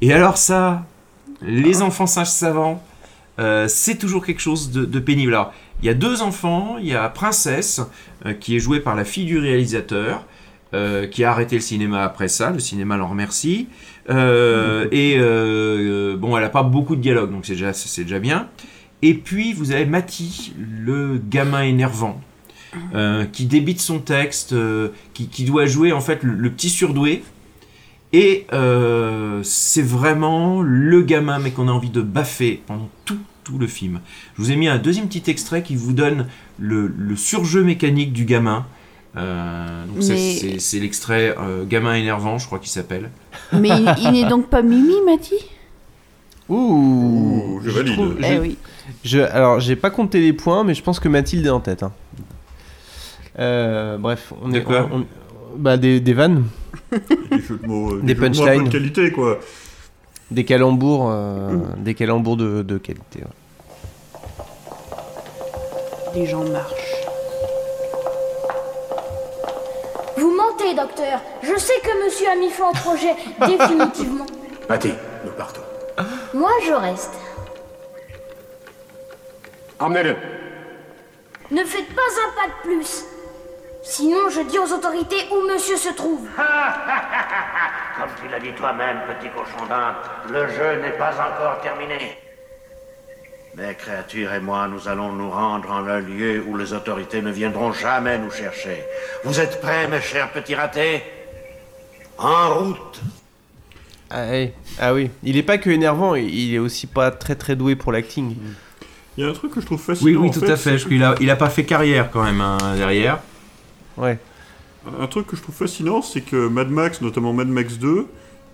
[SPEAKER 6] Et alors ça, les enfants sages savants, euh, c'est toujours quelque chose de, de pénible. Alors, il y a deux enfants, il y a Princesse, euh, qui est jouée par la fille du réalisateur, euh, qui a arrêté le cinéma après ça, le cinéma l'en remercie. Euh, et bon, elle a pas beaucoup de dialogue, donc c'est déjà, c'est déjà bien. Et puis vous avez Mati, le gamin énervant, qui débite son texte, qui, doit jouer en fait le, le petit surdoué. Et c'est vraiment le gamin, mais qu'on a envie de baffer pendant tout, tout le film. Je vous ai mis un deuxième petit extrait qui vous donne le, le surjeu mécanique du gamin. Euh, donc c'est-
[SPEAKER 5] Mais-
[SPEAKER 6] c'est c'est l'extrait euh, gamin énervant, je crois qu'il s'appelle.
[SPEAKER 5] Mais il, il n'est donc pas Mimi, Mati?
[SPEAKER 3] Ouh,
[SPEAKER 4] je valide.
[SPEAKER 3] trouve-
[SPEAKER 5] Eh
[SPEAKER 3] je-
[SPEAKER 5] oui.
[SPEAKER 3] je- alors, j'ai pas compté les points, mais je pense que Mathilde est en tête. hein. Euh, bref, on est.
[SPEAKER 6] quoi
[SPEAKER 3] on- on- bah, des, des vannes,
[SPEAKER 4] Des jeux de mots,
[SPEAKER 3] Des
[SPEAKER 4] jeux de mots un peu
[SPEAKER 3] punchlines.
[SPEAKER 4] de qualité, quoi.
[SPEAKER 3] Des calembours, euh, des calembours de, de qualité. ouais.
[SPEAKER 5] Les gens marchent.
[SPEAKER 11] Vous mentez, docteur. Je sais que monsieur a mis fin au projet définitivement.
[SPEAKER 9] Mathilde, nous partons.
[SPEAKER 11] Moi, je reste.
[SPEAKER 9] Emmenez-le.
[SPEAKER 11] Ne faites pas un pas de plus. Sinon, je dis aux autorités où monsieur se trouve.
[SPEAKER 12] Comme tu l'as dit toi-même, petit cochon d'Inde, le jeu n'est pas encore terminé. Mes créatures et moi, nous allons nous rendre en un lieu où les autorités ne viendront jamais nous chercher. Vous êtes prêts, mes chers petits ratés? En route
[SPEAKER 3] Ah, eh, ah oui, il est pas que énervant, il- il est aussi pas très très doué pour l'acting.
[SPEAKER 4] Il y a un truc que je trouve fascinant.
[SPEAKER 6] Oui, oui,
[SPEAKER 4] en
[SPEAKER 6] tout
[SPEAKER 4] fait,
[SPEAKER 6] à fait. qu'il a, il a pas fait carrière quand même hein, derrière.
[SPEAKER 3] Ouais.
[SPEAKER 4] Un truc que je trouve fascinant, c'est que Mad Max, notamment Mad Max 2,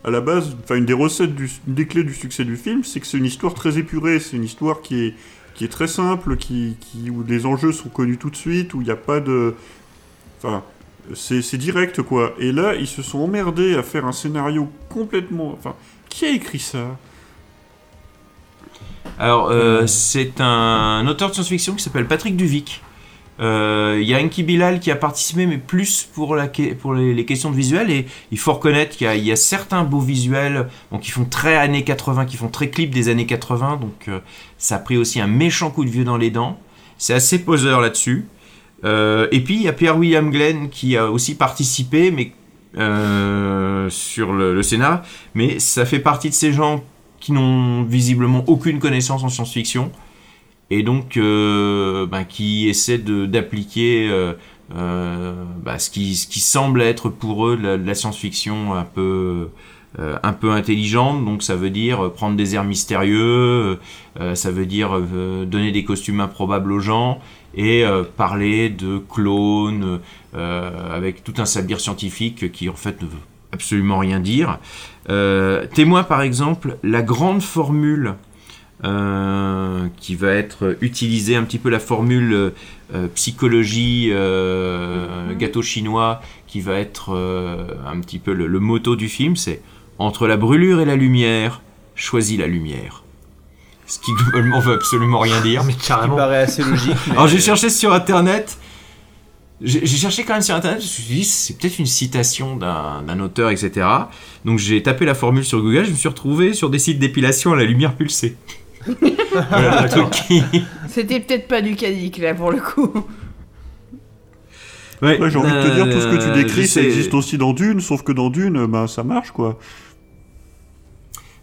[SPEAKER 4] à la base, enfin une des recettes, du, une des clés du succès du film, c'est que c'est une histoire très épurée, c'est une histoire qui est, qui est très simple, qui, qui, où les enjeux sont connus tout de suite, où il n'y a pas de... Enfin, c'est c'est direct, quoi. Et là, ils se sont emmerdés à faire un scénario complètement... Enfin, qui a écrit ça?
[SPEAKER 6] Alors, euh, c'est un auteur de science-fiction qui s'appelle Patrick Duvic. Euh, Il y a Enki Bilal qui a participé, mais plus pour, les, questions de visuel. Et il faut reconnaître qu'il y, a- certains beaux visuels qui font très années 80, qui font très clip des années 80. Donc, euh, ça a pris aussi un méchant coup de vieux dans les dents. C'est assez poseur là-dessus. Euh, et puis, il y a Pierre-William Glenn qui a aussi participé, mais euh, sur le, le Sénat. Mais ça fait partie de ces gens qui n'ont visiblement aucune connaissance en science-fiction et donc euh, ben, qui essaient d'appliquer euh, euh, bah, ce, qui, ce qui semble être pour eux la, la science-fiction un peu un peu intelligente. Donc ça veut dire prendre des airs mystérieux ça veut dire donner des costumes improbables aux gens et parler de clones avec tout un sabir scientifique qui en fait ne veut absolument rien dire. Témoin par exemple la grande formule euh, qui va être utilisée un petit peu la formule euh, psychologie euh, gâteau chinois qui va être euh, un petit peu le, le motto du film c'est entre la brûlure et la lumière choisis la lumière ce qui globalement veut absolument rien dire
[SPEAKER 7] mais
[SPEAKER 3] Qui paraît assez logique. mais-
[SPEAKER 6] alors j'ai cherché sur internet j'ai cherché quand même sur internet, je me suis dit c'est peut-être une citation d'un d'un auteur, etc. Donc j'ai tapé la formule sur Google, je me suis retrouvé sur des sites d'épilation à la lumière pulsée. Voilà, qui-
[SPEAKER 5] C'était peut-être pas du cadique là pour le coup.
[SPEAKER 6] Ouais,
[SPEAKER 4] Ouais, j'ai envie de te dire, tout ce que tu
[SPEAKER 6] euh,
[SPEAKER 4] décris,
[SPEAKER 6] je
[SPEAKER 4] ça
[SPEAKER 6] sais-
[SPEAKER 4] existe aussi dans Dune, sauf que dans Dune, bah, ça marche, quoi.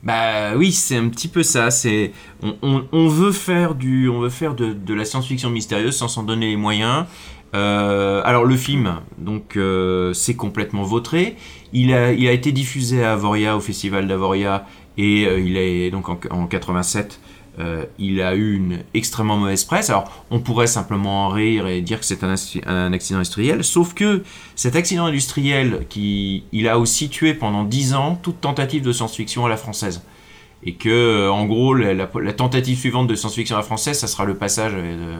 [SPEAKER 6] Bah oui, c'est un petit peu ça. C'est on, on- on veut faire du, on veut faire de, de la science-fiction mystérieuse sans s'en donner les moyens. Euh, alors le film, donc euh, c'est complètement vautré. Il a, il a été diffusé à Avoria au festival d'Avoria et euh, il est donc en, en 87. Euh, il a eu une extrêmement mauvaise presse. Alors, on pourrait simplement en rire et dire que c'est un, accident industriel, sauf que cet accident industriel, qui, il a aussi tué pendant 10 ans toute tentative de science-fiction à la française. Et que, euh, en gros, la tentative suivante de science-fiction à la française, ça sera le passage avec, euh,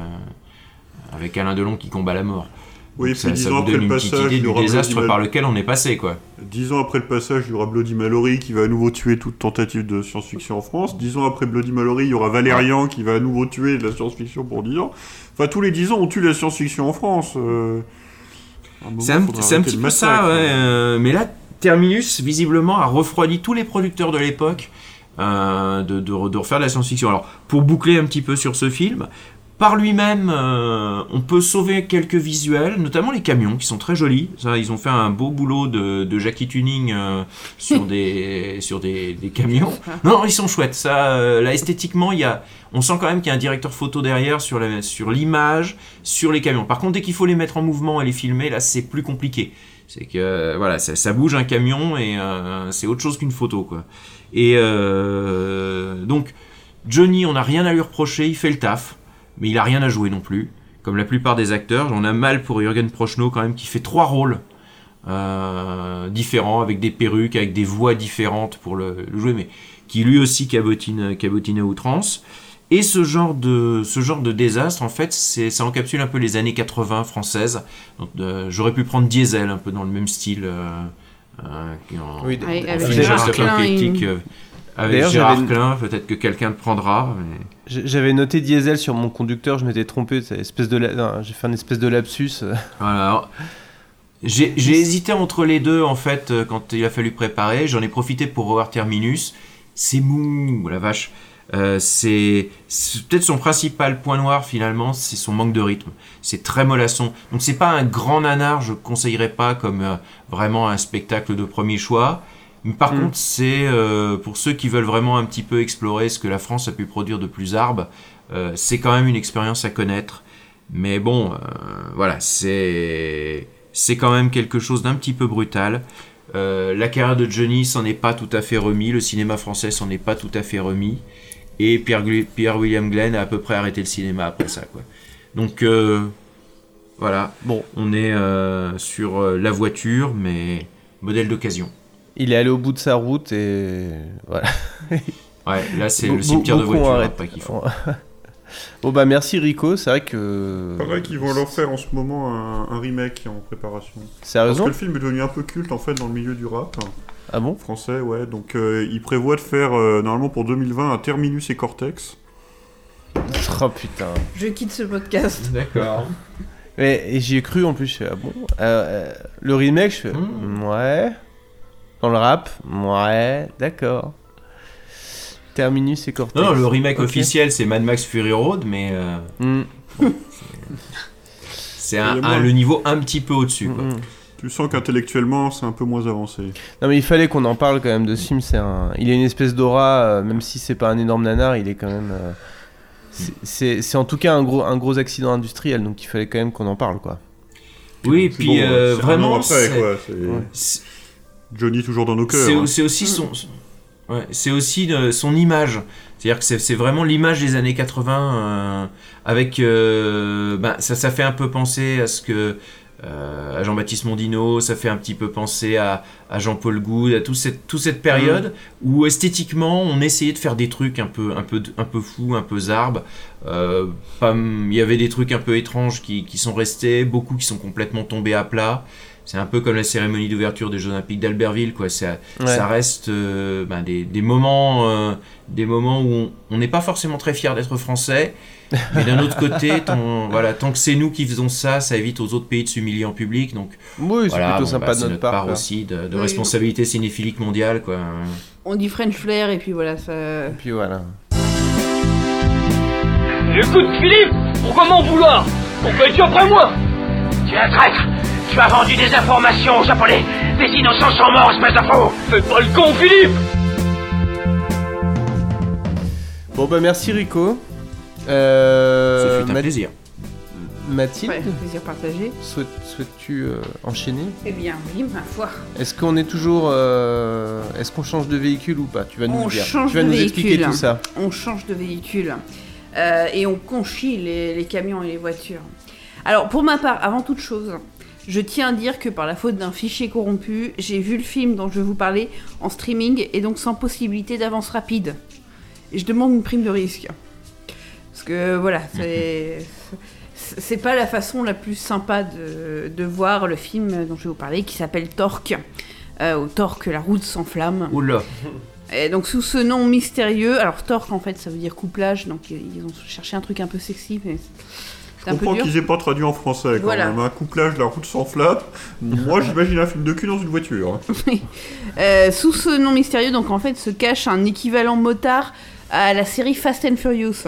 [SPEAKER 6] avec Alain Delon qui combat la mort.
[SPEAKER 4] Oui, et
[SPEAKER 6] ça,
[SPEAKER 4] puis dix ans après le passage, il y
[SPEAKER 6] du
[SPEAKER 4] aura
[SPEAKER 6] désastre
[SPEAKER 4] Bloody
[SPEAKER 6] par lequel on est passé, quoi.
[SPEAKER 4] Dix ans après le passage, il y aura Bloody Mallory qui va à nouveau tuer toute tentative de science-fiction en France. Dix ans après Bloody Mallory, il y aura Valérian qui va à nouveau tuer de la science-fiction pour dix ans. Enfin, tous les dix ans, on tue la science-fiction en France. euh.
[SPEAKER 6] C'est un, petit peu ça, ouais.
[SPEAKER 4] hein.
[SPEAKER 6] euh, mais là, Terminus, visiblement, a refroidi tous les producteurs de l'époque euh, de, de, de refaire de la science-fiction. Alors, pour boucler un petit peu sur ce film, par lui-même, euh, on peut sauver quelques visuels, notamment les camions qui sont très jolis. Ça, ils ont fait un beau boulot de, de Jackie Tuning euh, sur des sur des, des camions. Non, non, ils sont chouettes. Ça, euh, là, esthétiquement, il y a, on sent quand même qu'il y a un directeur photo derrière sur la, sur l'image, sur les camions. Par contre, dès qu'il faut les mettre en mouvement et les filmer, là, c'est plus compliqué. C'est que voilà, ça, ça bouge un camion et c'est autre chose qu'une photo, quoi. Et donc, Johnny, on n'a rien à lui reprocher, il fait le taf, mais il a rien à jouer non plus. Comme la plupart des acteurs, on a mal pour Jürgen Prochnow quand même, qui fait trois rôles euh, différents, avec des perruques, avec des voix différentes pour le, le jouer, mais qui lui aussi cabotine, cabotine à outrance. Et ce genre de, ce genre de désastre, en fait, c'est, ça encapsule un peu les années 80 françaises. Donc, euh, j'aurais pu prendre Diesel, un peu dans le même style. euh, euh, en-
[SPEAKER 3] Oui,
[SPEAKER 6] en
[SPEAKER 3] avec- avec
[SPEAKER 6] film
[SPEAKER 3] Gérard
[SPEAKER 6] post-apocalyptique,
[SPEAKER 3] Klein,
[SPEAKER 6] euh, Avec Gérard
[SPEAKER 3] j'avais-
[SPEAKER 6] Klein, peut-être que quelqu'un le prendra. mais-
[SPEAKER 3] J'avais noté diesel sur mon conducteur, je m'étais trompé, espèce de la- j'ai fait un espèce de lapsus.
[SPEAKER 6] Voilà. J'ai hésité entre les deux en fait euh, quand il a fallu préparer. J'en ai profité pour revoir Terminus. C'est mou, la vache. Euh, c'est c'est peut-être son principal point noir finalement, c'est son manque de rythme. C'est très mollasson. Donc c'est pas un grand nanar, je conseillerais pas comme euh, vraiment un spectacle de premier choix. Mais par
[SPEAKER 3] Mm.
[SPEAKER 6] contre, c'est euh, pour ceux qui veulent vraiment un petit peu explorer ce que la France a pu produire de plus arbre, euh, c'est quand même une expérience à connaître. Mais bon, euh, voilà, c'est c'est quand même quelque chose d'un petit peu brutal. La carrière de Johnny s'en est pas tout à fait remis, le cinéma français s'en est pas tout à fait remis, et Pierre, William Glenn a à peu près arrêté le cinéma après ça, quoi. Donc voilà,
[SPEAKER 3] bon,
[SPEAKER 6] on est sur la voiture, mais modèle d'occasion.
[SPEAKER 3] Il est allé au bout de sa route et voilà.
[SPEAKER 6] Ouais, là c'est le cimetière de
[SPEAKER 3] beaucoup ont
[SPEAKER 6] voitures
[SPEAKER 3] arrêté.
[SPEAKER 6] après qu'il faut.
[SPEAKER 3] bon bah merci Rico, c'est vrai que.
[SPEAKER 4] Pareil qu'ils vont leur faire en ce moment un, un remake en préparation.
[SPEAKER 3] Sérieusement
[SPEAKER 4] Parce que le film est devenu un peu culte en fait dans le milieu du rap.
[SPEAKER 3] Ah bon?
[SPEAKER 4] Français, ouais. Donc euh, ils prévoient de faire euh, normalement pour 2020 un Terminus et Cortex.
[SPEAKER 3] Oh putain.
[SPEAKER 5] Je quitte ce podcast.
[SPEAKER 6] D'accord.
[SPEAKER 3] Et, et j'y ai cru en plus, je fais, ah bon? Euh, euh, Le remake, je fais
[SPEAKER 6] Hmm.
[SPEAKER 3] ouais. Dans le rap, ouais, d'accord. Terminus et Cortex.
[SPEAKER 6] Non, non, le remake officiel c'est Mad Max Fury Road, mais euh,
[SPEAKER 3] Mm.
[SPEAKER 6] bon, c'est- le niveau un petit peu au-dessus.
[SPEAKER 3] Mm.
[SPEAKER 4] Tu sens qu'intellectuellement c'est un peu moins avancé.
[SPEAKER 3] Non mais il fallait qu'on en parle quand même de ce film. C'est un, il a une espèce d'aura, euh, même si c'est pas un énorme nanar, il est quand même. euh, c'est- en tout cas un gros, un gros accident industriel, donc il fallait quand même qu'on en parle quoi.
[SPEAKER 6] Oui, et puis
[SPEAKER 4] bon,
[SPEAKER 6] euh, vraiment,
[SPEAKER 4] après, quoi, Johnny toujours dans nos cœurs.
[SPEAKER 6] c'est
[SPEAKER 4] hein.
[SPEAKER 6] c'est aussi son, ouais, c'est aussi euh, son image. C'est-à-dire que c'est c'est vraiment l'image des années 80 euh, avec euh, ben, ça ça fait un peu penser à ce que euh, à Jean-Baptiste Mondino, ça fait un petit peu penser à, à Jean-Paul Goude, à toute cette, toute cette période où esthétiquement on essayait de faire des trucs un peu, un peu, un peu fous, un peu zarbes. Euh, pas- Il y avait des trucs un peu étranges qui, qui sont restés, beaucoup qui sont complètement tombés à plat. C'est un peu comme la cérémonie d'ouverture des Jeux Olympiques d'Albertville, quoi. Ça,
[SPEAKER 3] Ouais.
[SPEAKER 6] ça reste euh, ben, des, des moments, euh, des moments où on- n'est pas forcément très fier d'être français, mais d'un autre côté, tant, voilà, tant que c'est nous qui faisons ça, ça évite aux autres pays de s'humilier en public. Donc,
[SPEAKER 3] Oui, c'est
[SPEAKER 6] voilà,
[SPEAKER 3] plutôt
[SPEAKER 6] bon,
[SPEAKER 3] sympa
[SPEAKER 6] bah,
[SPEAKER 3] de
[SPEAKER 6] c'est
[SPEAKER 3] notre part,
[SPEAKER 6] aussi de, de
[SPEAKER 5] Oui.
[SPEAKER 6] responsabilité cinéphilique mondiale, quoi.
[SPEAKER 5] On dit French Flair et puis voilà, ça.
[SPEAKER 3] Et puis voilà.
[SPEAKER 8] Écoute, Philippe, pourquoi m'en vouloir? Pourquoi es-tu après moi Tu es un traître Tu as vendu des informations aux Japonais Des innocents sont morts, espèce de faux Fais pas le con, Philippe
[SPEAKER 3] Bon bah merci Rico. Euh,
[SPEAKER 6] Ce fut un
[SPEAKER 3] Math-
[SPEAKER 6] plaisir.
[SPEAKER 3] Mathilde,
[SPEAKER 5] Ouais, plaisir partagé.
[SPEAKER 3] souhaites- souhaites-tu euh, enchaîner?
[SPEAKER 5] Eh bien, oui, ma foi.
[SPEAKER 3] Est-ce qu'on est toujours... euh, Est-ce qu'on change de véhicule ou pas? Tu vas nous
[SPEAKER 5] On
[SPEAKER 3] dire.
[SPEAKER 5] change
[SPEAKER 3] tu vas
[SPEAKER 5] de
[SPEAKER 3] nous
[SPEAKER 5] véhicule.
[SPEAKER 3] expliquer tout ça.
[SPEAKER 5] On change de véhicule. Euh, et on conchit les, les camions et les voitures. Alors, pour ma part, avant toute chose, je tiens à dire que par la faute d'un fichier corrompu, j'ai vu le film dont je vais vous parler en streaming et donc sans possibilité d'avance rapide. Et je demande une prime de risque. Parce que voilà, c'est. C'est pas la façon la plus sympa de, de voir le film dont je vais vous parler qui s'appelle Torque. Euh, ou Torque, la route sans flamme.
[SPEAKER 6] Oula.
[SPEAKER 5] Et donc sous ce nom mystérieux, alors torque en fait ça veut dire couplage, donc ils ont cherché un truc un peu sexy, mais
[SPEAKER 4] Je comprends qu'ils aient pas traduit en français quand
[SPEAKER 5] Voilà.
[SPEAKER 4] même. Un couplage de la route sans flamme. Moi, j'imagine un film de cul dans une voiture.
[SPEAKER 5] Euh, sous ce nom mystérieux, donc en fait se cache un équivalent motard à la série Fast and Furious.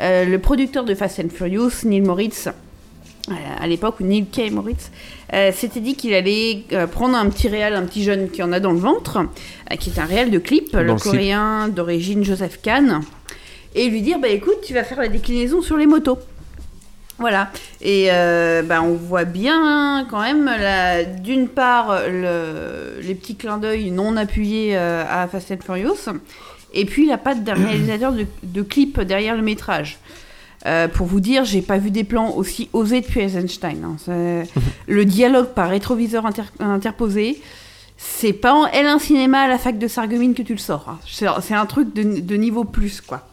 [SPEAKER 5] Euh, le producteur de Fast and Furious, Neil Moritz, euh, à l'époque où Neil K. Moritz euh, s'était dit qu'il allait euh, prendre un petit réal, un petit jeune qui en a dans le ventre, euh, qui est un réal de clip,
[SPEAKER 3] Dans
[SPEAKER 5] le coréen d'origine Joseph Kahn, et lui dire bah écoute, tu vas faire la déclinaison sur les motos. Voilà. Et euh, bah, on voit bien quand même, d'une part, le- les petits clins d'œil non appuyés euh, à Fast and Furious, et puis la patte d'un réalisateur de, de clips derrière le métrage. Euh, pour vous dire, j'ai pas vu des plans aussi osés depuis Eisenstein. hein. Le dialogue par rétroviseur inter- interposé, c'est pas en L1 cinéma à la fac de Sarreguemines que tu le sors. hein. C'est un truc de niveau plus, quoi.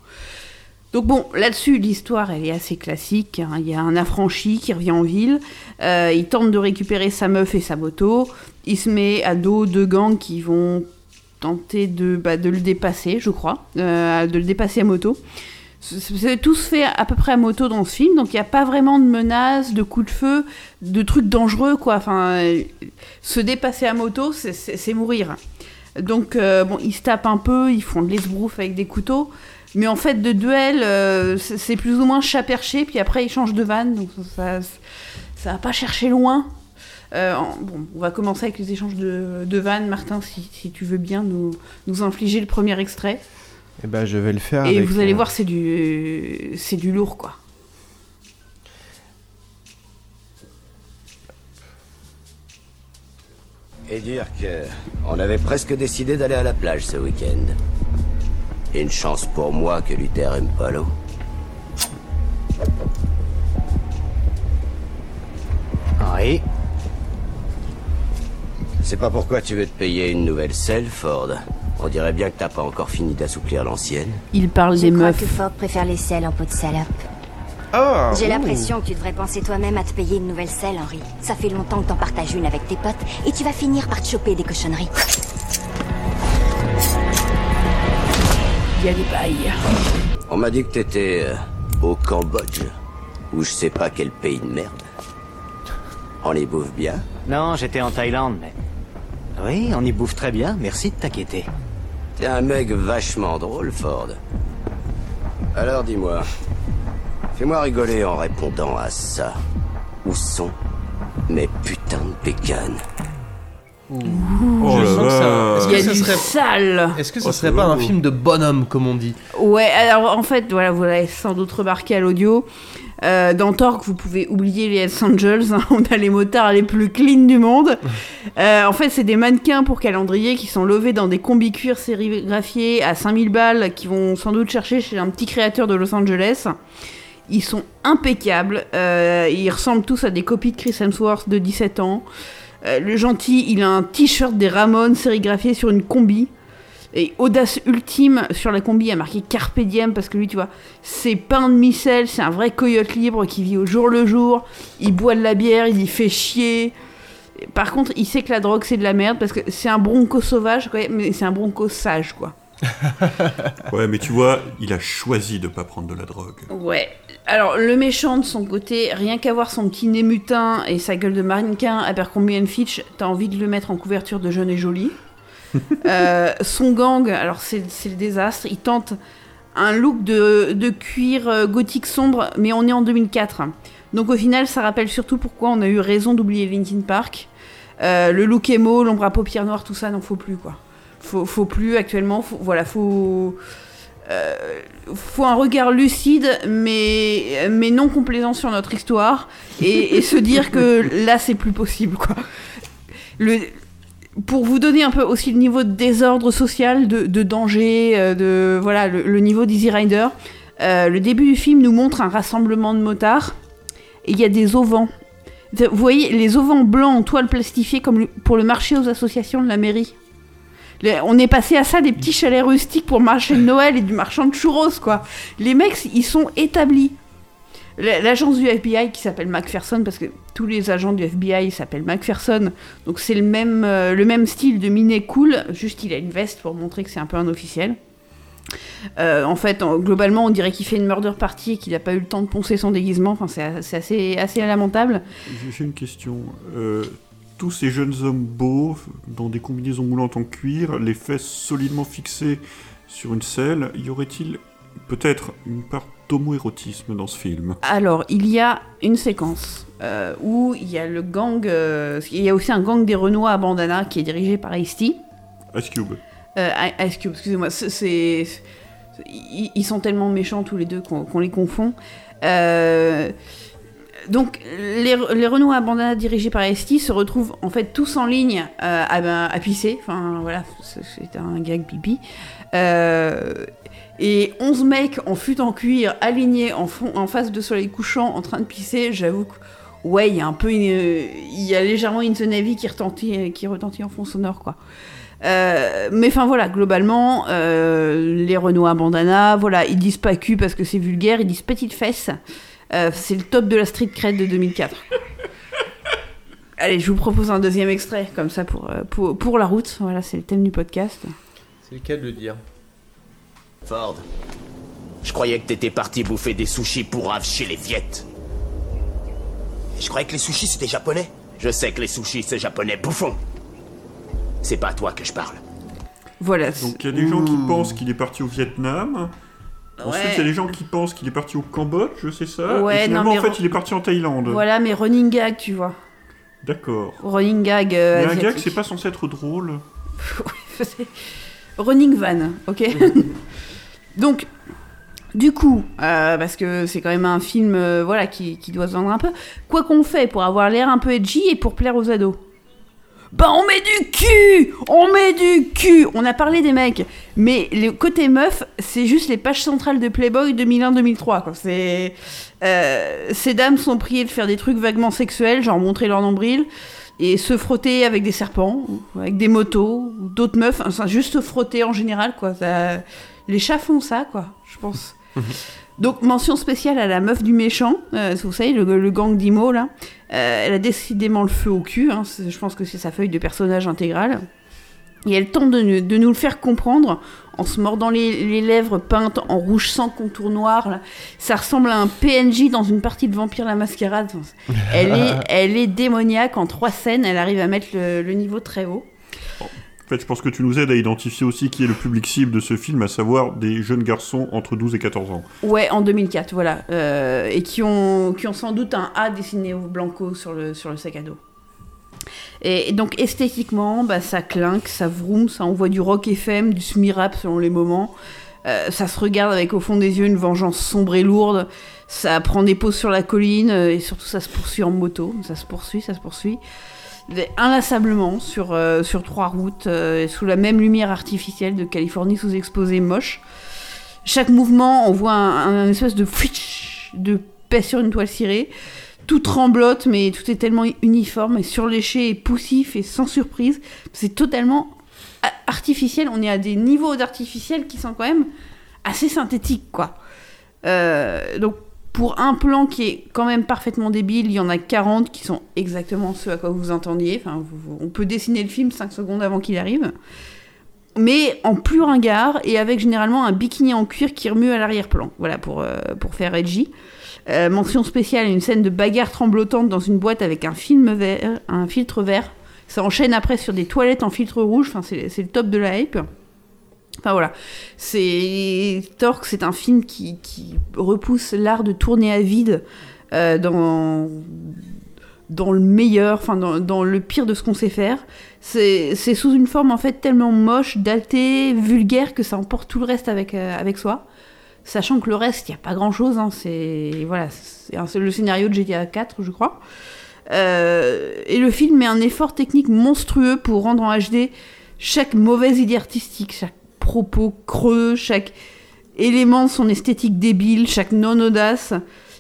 [SPEAKER 5] Donc bon, là-dessus, l'histoire, elle est assez classique. hein. Il y a un affranchi qui revient en ville. euh, il tente de récupérer sa meuf et sa moto. Il se met à dos deux gangs qui vont tenter de, bah, le dépasser, je crois. euh, de le dépasser à moto. C'est- Tout se fait à peu près à moto dans ce film, donc il n'y a pas vraiment de menaces, de coups de feu, de trucs dangereux, quoi. Enfin, euh, se dépasser à moto, c'est- mourir. Donc, bon, ils se tapent un peu, ils font de l'esbrouf avec des couteaux. Mais en fait, de duel, euh, c'est plus ou moins chat perché, puis après, ils changent de vanne, donc ça, ça, ça va pas chercher loin. Euh, bon, on va commencer avec les échanges de, de vannes. Martin, si, si tu veux bien nous, nous infliger le premier extrait.
[SPEAKER 3] Et ben je vais le faire.
[SPEAKER 5] Et
[SPEAKER 3] avec,
[SPEAKER 5] vous allez
[SPEAKER 3] euh,
[SPEAKER 5] voir, c'est du, c'est du lourd, quoi.
[SPEAKER 2] Et dire que on avait presque décidé d'aller à la plage ce week-end. Une chance pour moi que Luther aime pas l'eau.
[SPEAKER 13] Oui.
[SPEAKER 2] C'est pas pourquoi tu veux te payer une nouvelle selle, Ford. On dirait bien que t'as pas encore fini d'assouplir l'ancienne.
[SPEAKER 5] Il parle
[SPEAKER 14] Je
[SPEAKER 5] des
[SPEAKER 14] crois
[SPEAKER 5] meufs.
[SPEAKER 14] que Ford préfère les selles en peau de salope.
[SPEAKER 3] Ah,
[SPEAKER 14] J'ai l'impression que tu devrais penser toi-même à te payer une nouvelle selle, Henri. Ça fait longtemps que t'en partages une avec tes potes et tu vas finir par te choper des cochonneries.
[SPEAKER 5] Il y a des bails.
[SPEAKER 2] On m'a dit que t'étais euh, au Cambodge. Ou je sais pas quel pays de merde. On y bouffe bien?
[SPEAKER 13] Non, j'étais en Thaïlande, mais... Oui, on y bouffe très bien, merci de t'inquiéter.
[SPEAKER 2] T'es un mec vachement drôle, Ford. Alors dis-moi, fais-moi rigoler en répondant à ça. Où sont mes putains de pécanes?
[SPEAKER 4] Oh la
[SPEAKER 3] sens que ça- Est-ce
[SPEAKER 5] Il y a
[SPEAKER 3] que ça
[SPEAKER 5] du
[SPEAKER 3] serait,
[SPEAKER 5] sale.
[SPEAKER 3] est-ce que ça
[SPEAKER 4] Oh,
[SPEAKER 3] serait
[SPEAKER 4] c'est
[SPEAKER 3] pas un
[SPEAKER 4] beau.
[SPEAKER 3] film de bonhomme comme on dit
[SPEAKER 5] Ouais, alors en fait, voilà, vous l'avez sans doute remarqué à l'audio. Euh, dans Torque, vous pouvez oublier les Hells Angels. hein, on a les motards les plus clean du monde. Euh, en fait, c'est des mannequins pour calendrier qui sont levés dans des combis cuir sérigraphiés à 5000 balles, qui vont sans doute chercher chez un petit créateur de Los Angeles. Ils sont impeccables. euh, ils ressemblent tous à des copies de Chris Hemsworth de 17 ans. Euh, le gentil, il a un t-shirt des Ramones sérigraphié sur une combi. Et audace ultime sur la combi, il y a marqué Carpe Diem parce que lui, tu vois, c'est pain de micelle, c'est un vrai coyote libre qui vit au jour le jour. Il boit de la bière, il y fait chier. Par contre, il sait que la drogue c'est de la merde parce que c'est un bronco sauvage, quoi, mais c'est un bronco sage, quoi.
[SPEAKER 4] Ouais, mais tu vois, il a choisi de pas prendre de la drogue.
[SPEAKER 5] Ouais. Alors, le méchant de son côté, rien qu'à voir son petit nez mutin et sa gueule de mannequin à Abercrombie Fitch, t'as envie de le mettre en couverture de jeune et joli. Euh, son gang, alors c'est le désastre, il tente un look de, de cuir euh, gothique sombre, mais on est en 2004. Donc au final, ça rappelle surtout pourquoi on a eu raison d'oublier Linkin Park. Euh, le look émo, l'ombre à paupières noires, tout ça, n'en faut plus quoi. Faut, faut plus actuellement, faut, voilà, faut. Euh, faut un regard lucide, mais, mais non complaisant sur notre histoire, et, se dire que là, c'est plus possible, quoi. Pour vous donner un peu aussi le niveau de désordre social, de, danger, euh, de voilà le, niveau d'Easy Rider, euh, le début du film nous montre un rassemblement de motards, et il y a des auvents. Vous voyez, les auvents blancs en toile plastifiée comme pour le marché aux associations de la mairie. On est passé à ça des petits chalets rustiques pour le marché de Noël et du marchand de churros, quoi. Les mecs, ils sont établis. L'agence du FBI qui s'appelle McPherson, parce que tous les agents du FBI s'appellent McPherson, donc c'est le même, euh, le même style de minet cool, juste il a une veste pour montrer que c'est un peu un officiel. Euh, en fait, en- globalement, on dirait qu'il fait une murder party et qu'il n'a pas eu le temps de poncer son déguisement. Enfin, c'est assez, assez lamentable.
[SPEAKER 4] J'ai une question. Euh, tous ces jeunes hommes beaux, dans des combinaisons moulantes en cuir, les fesses solidement fixées sur une selle, y aurait-il peut-être une part d'homoérotisme dans ce film?
[SPEAKER 5] Alors, il y a une séquence euh, où il y a le gang. euh, il y a aussi un gang des Renois à bandana qui est dirigé par Ice-T.
[SPEAKER 4] Ice Cube.
[SPEAKER 5] Euh, Ice Cube, excusez-moi. c'est- Ils sont tellement méchants tous les deux qu'on les confond. Euh, donc, les, les Renois à bandana dirigés par Ice-T se retrouvent en fait tous en ligne euh, à, ben, à pisser. Enfin, voilà, c'est un gag pipi. Euh, et 11 mecs en fut en cuir, alignés en, fond, en face de soleil couchant, en train de pisser, j'avoue que, ouais, il y a un peu il y a légèrement une Navy qui retentit, qui retentit en fond sonore, quoi. Euh, mais enfin voilà, globalement, les Renois à bandana, voilà, ils disent pas cul parce que c'est vulgaire, ils disent petite fesse. Euh, c'est le top de la street cred de 2004. Allez, je vous propose un deuxième extrait, comme ça, pour, euh, pour, pour la route. Voilà, c'est le thème du podcast.
[SPEAKER 3] C'est le cas de le dire?
[SPEAKER 2] Ford, je croyais que t'étais parti bouffer des sushis pourraves chez les Viettes. Je croyais que les sushis c'était japonais. Je sais que les sushis c'est japonais, bouffon. C'est pas à toi que je parle.
[SPEAKER 5] Voilà.
[SPEAKER 4] Donc il y a des gens qui pensent qu'il est parti au Vietnam. Ensuite, il y a des gens qui pensent qu'il est parti au Cambodge, je sais ça.
[SPEAKER 5] Ouais,
[SPEAKER 4] et finalement,
[SPEAKER 5] non,
[SPEAKER 4] en fait, il est parti en Thaïlande.
[SPEAKER 5] Voilà, mais running gag, tu vois.
[SPEAKER 4] D'accord.
[SPEAKER 5] Running gag euh,
[SPEAKER 4] Mais un gag, c'est pas censé être drôle.
[SPEAKER 5] Running van, ok Donc, du coup, euh, parce que c'est quand même un film euh, voilà, qui, qui doit se vendre un peu, quoi qu'on fait pour avoir l'air un peu edgy et pour plaire aux ados? Bah on met du cul On met du cul On a parlé des mecs, mais le côté meuf, c'est juste les pages centrales de Playboy 2001-2003. quoi. C'est, euh, ces dames sont priées de faire des trucs vaguement sexuels, genre montrer leur nombril, et se frotter avec des serpents, avec des motos, d'autres meufs, enfin juste se frotter en général, quoi. Les chats font ça, quoi, je pense. Donc, mention spéciale à la meuf du méchant, euh, vous savez, le, le gang d'Imo, là. Euh, elle a décidément le feu au cul, hein, je pense que c'est sa feuille de personnage intégrale. Et elle tente de, nous- de nous le faire comprendre en se mordant les, les lèvres peintes en rouge sans contour noir. là. Ça ressemble à un PNJ dans une partie de Vampire la Mascarade. Enfin, Elle est, elle est démoniaque en trois scènes, elle arrive à mettre le, le niveau très haut.
[SPEAKER 4] Fait, je pense que tu nous aides à identifier aussi qui est le public cible de ce film, à savoir des jeunes garçons entre 12 et 14 ans.
[SPEAKER 5] Ouais, en 2004, voilà. Euh, et qui ont, qui ont sans doute un A dessiné au blanco sur le, sur le sac à dos. Et, donc esthétiquement, bah, ça clinque, ça vroom, ça envoie du rock FM, du semi-rap selon les moments. Euh, ça se regarde avec au fond des yeux une vengeance sombre et lourde. Ça prend des pauses sur la colline euh, et surtout ça se poursuit en moto. Ça se poursuit, ça se poursuit. Inlassablement sur, euh, sur trois routes, euh, sous la même lumière artificielle de Californie sous-exposée moche. Chaque mouvement, on voit un, espèce de fwitch de paix sur une toile cirée. Tout tremblote, mais tout est tellement uniforme et surléché et poussif et sans surprise. C'est totalement artificiel. On est à des niveaux d'artificiel qui sont quand même assez synthétiques, quoi. Euh, donc, pour un plan qui est quand même parfaitement débile, il y en a 40 qui sont exactement ceux à quoi vous entendiez. Enfin, on peut dessiner le film 5 secondes avant qu'il arrive. Mais en plus ringard et avec généralement un bikini en cuir qui remue à l'arrière-plan. Voilà, pour, euh, pour faire edgy. Euh, mention spéciale, une scène de bagarre tremblotante dans une boîte avec un, film vert, un filtre vert. Ça enchaîne après sur des toilettes en filtre rouge. Enfin, c'est le top de la hype. Enfin voilà, c'est Torque, c'est un film qui, repousse l'art de tourner à vide euh, dans dans le meilleur, enfin dans, le pire de ce qu'on sait faire. C'est sous une forme en fait tellement moche, datée, vulgaire que ça emporte tout le reste avec euh, avec soi. Sachant que le reste, il n'y a pas grand chose. c'est voilà, c'est un- c'est le scénario de GTA 4, je crois. Euh, et le film met un effort technique monstrueux pour rendre en HD chaque mauvaise idée artistique, chaque propos creux, chaque élément de son esthétique débile, chaque non-audace.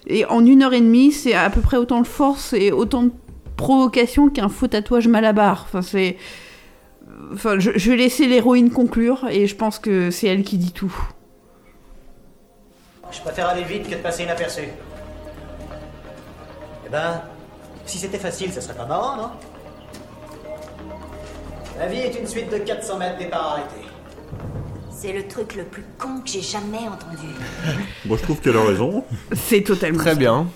[SPEAKER 5] Et en une heure et demie, c'est à peu près autant de force et autant de provocation qu'un faux tatouage malabar. Enfin, c'est. Enfin, je, vais laisser l'héroïne conclure et je pense que c'est elle qui dit tout.
[SPEAKER 13] Je préfère aller vite que de passer inaperçu. Eh ben, si c'était facile, ça serait pas marrant, non? La vie est une suite de 400 mètres départ arrêté.
[SPEAKER 14] C'est le truc le plus con que j'ai jamais entendu.
[SPEAKER 4] Moi, je trouve qu'elle a raison.
[SPEAKER 5] C'est totalement.
[SPEAKER 3] Très bien.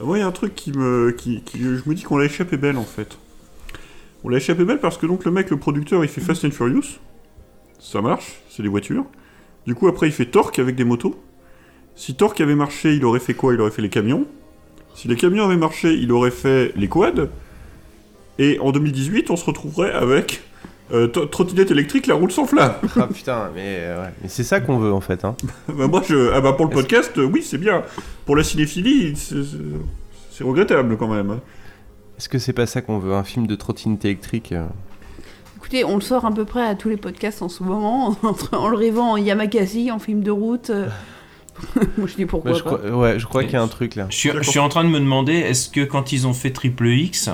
[SPEAKER 4] Moi, il y a un truc qui me. Qui, qui- je me dis qu'on l'a échappé belle en fait. On l'a échappé belle parce que donc le mec, le producteur, il fait Fast and Furious. Ça marche, c'est des voitures. Du coup, après, il fait Torque avec des motos. Si Torque avait marché, il aurait fait quoi? Il aurait fait les camions. Si les camions avaient marché, il aurait fait les quads. Et en 2018, on se retrouverait avec euh, trottinette électrique, la roule sans flamme.
[SPEAKER 3] Ah putain, mais, euh, ouais. mais c'est ça qu'on veut en fait. Hein.
[SPEAKER 4] Bah, moi, je... ah bah, pour le podcast, euh, oui, c'est bien. Pour la cinéphilie, c'est regrettable quand même. hein.
[SPEAKER 3] Est-ce que c'est pas ça qu'on veut Un film de trottinette électrique
[SPEAKER 5] Écoutez, on le sort à peu près à tous les podcasts en ce moment, en le rêvant en Yamakasi, en film de route. Moi je dis pourquoi
[SPEAKER 3] je
[SPEAKER 5] pas.
[SPEAKER 3] crois, ouais, je crois qu'il y a un truc là.
[SPEAKER 6] Je suis, je suis en train de me demander, est-ce que quand ils ont fait Triple X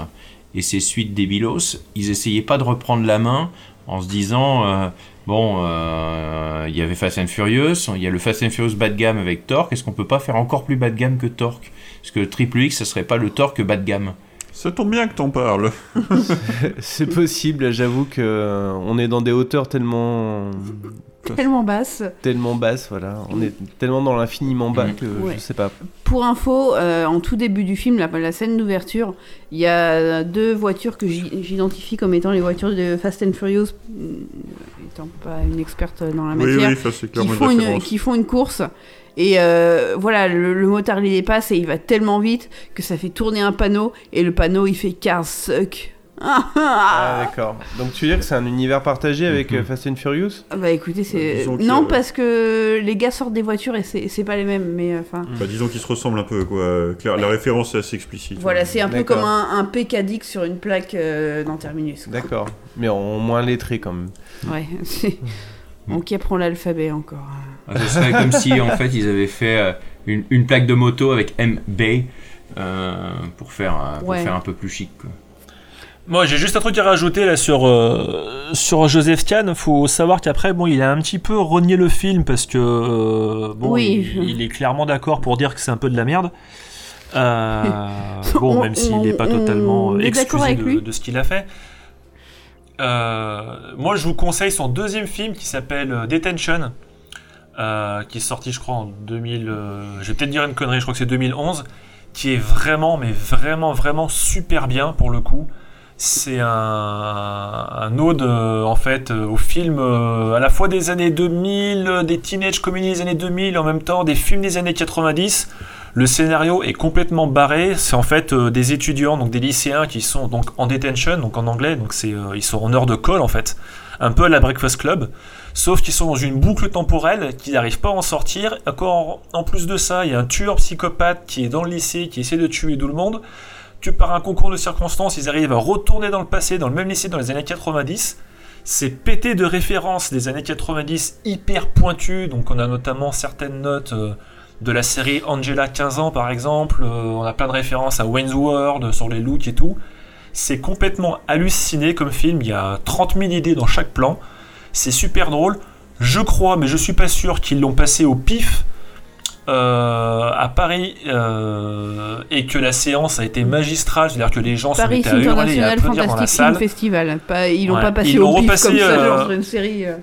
[SPEAKER 6] et ses suites débilos, ils essayaient pas de reprendre la main en se disant, euh, bon, euh, il y avait Fast and Furious, il y a le Fast and Furious bas de gamme avec Torque, est-ce qu'on peut pas faire encore plus bas de gamme que Torque? Parce que Triple X, ça serait pas le Torque bas de gamme.
[SPEAKER 4] Ça tombe bien que t'en parles.
[SPEAKER 3] c'est possible, j'avoue que euh, on est dans des hauteurs tellement
[SPEAKER 5] Tellement basse.
[SPEAKER 3] tellement basses, voilà. On est tellement dans l'infiniment bas que
[SPEAKER 5] Ouais.
[SPEAKER 3] je sais pas.
[SPEAKER 5] Pour info, euh, en tout début du film, la, la scène d'ouverture, il y a deux voitures que j'i- j'identifie comme étant les voitures de Fast and Furious, mm, étant pas une experte dans la
[SPEAKER 4] Oui,
[SPEAKER 5] matière,
[SPEAKER 4] oui, ça, c'est
[SPEAKER 5] qui,
[SPEAKER 4] une
[SPEAKER 5] font une, qui font une course. Et euh, voilà, le, le motard les dépasse et il va tellement vite que ça fait tourner un panneau et le panneau il fait Cars suck.
[SPEAKER 3] Ah, d'accord. Donc tu veux dire que c'est un univers partagé avec euh, Fast and Furious?
[SPEAKER 5] Ah Bah écoutez, c'est.
[SPEAKER 4] que-
[SPEAKER 5] Non, parce que les gars sortent des voitures et c'est pas les mêmes, mais euh, enfin.
[SPEAKER 4] Bah, disons qu'ils se ressemblent un peu, quoi. Claire, la référence est assez explicite.
[SPEAKER 5] Voilà, c'est un peu comme un, un PKDIC sur une plaque euh, dans Terminus.
[SPEAKER 3] D'accord. Mais en moins lettré quand même.
[SPEAKER 5] Ouais, c'est- on qui apprend l'alphabet encore.
[SPEAKER 6] Ah, Ce serait comme si en fait ils avaient fait euh, une, une plaque de moto avec MB euh, pour, faire, euh, pour
[SPEAKER 7] Ouais.
[SPEAKER 6] faire un peu plus chic. quoi.
[SPEAKER 7] Moi, j'ai juste un truc à rajouter là sur, euh, sur Joseph Kahn. Faut savoir qu'après, bon, il a un petit peu renié le film parce que euh, bon,
[SPEAKER 5] Oui.
[SPEAKER 7] il, il est clairement d'accord pour dire que c'est un peu de la merde. Euh, bon,
[SPEAKER 5] On-
[SPEAKER 7] même s'il n'est pas totalement excusé de, de ce qu'il a fait. Euh, moi, je vous conseille son deuxième film qui s'appelle Detention, qui est sorti, je crois, en 2000. euh, je vais peut-être dire une connerie, je crois que c'est 2011, qui est vraiment, mais vraiment, vraiment super bien pour le coup. C'est un, un ode euh, en fait euh, au film euh, à la fois des années 2000, euh, des teenage comedies des années 2000, en même temps des films des années 90. Le scénario est complètement barré. C'est en fait des étudiants, donc des lycéens qui sont donc en detention, donc en anglais, donc c'est ils sont en heure de colle en fait, un peu à la Breakfast Club, sauf qu'ils sont dans une boucle temporelle qu'ils n'arrivent pas à en sortir. Encore en plus de ça, il y a un tueur psychopathe qui est dans le lycée, qui essaie de tuer tout le monde. Par un concours de circonstances, ils arrivent à retourner dans le passé, dans le même lycée dans les années 90. C'est pété de références des années 90 hyper pointues, donc on a notamment certaines notes euh, de la série Angela 15 ans par exemple, euh, on a plein de références à Wayne's World sur les looks et tout. C'est complètement halluciné comme film, il y a 30 000 idées dans chaque plan. C'est super drôle. Je crois, mais je suis pas sûr qu'ils l'ont passé au pif euh, à Paris euh, et que la séance a été magistrale, c'est-à-dire que les gens se mettaient à hurler et à applaudir dans la salle.
[SPEAKER 5] Festival. Pas, ils l'ont
[SPEAKER 7] Ouais.
[SPEAKER 5] pas passé
[SPEAKER 7] Ils
[SPEAKER 5] au pif
[SPEAKER 7] repassé,
[SPEAKER 5] comme ça,
[SPEAKER 7] euh,
[SPEAKER 5] genre sur une série. euh.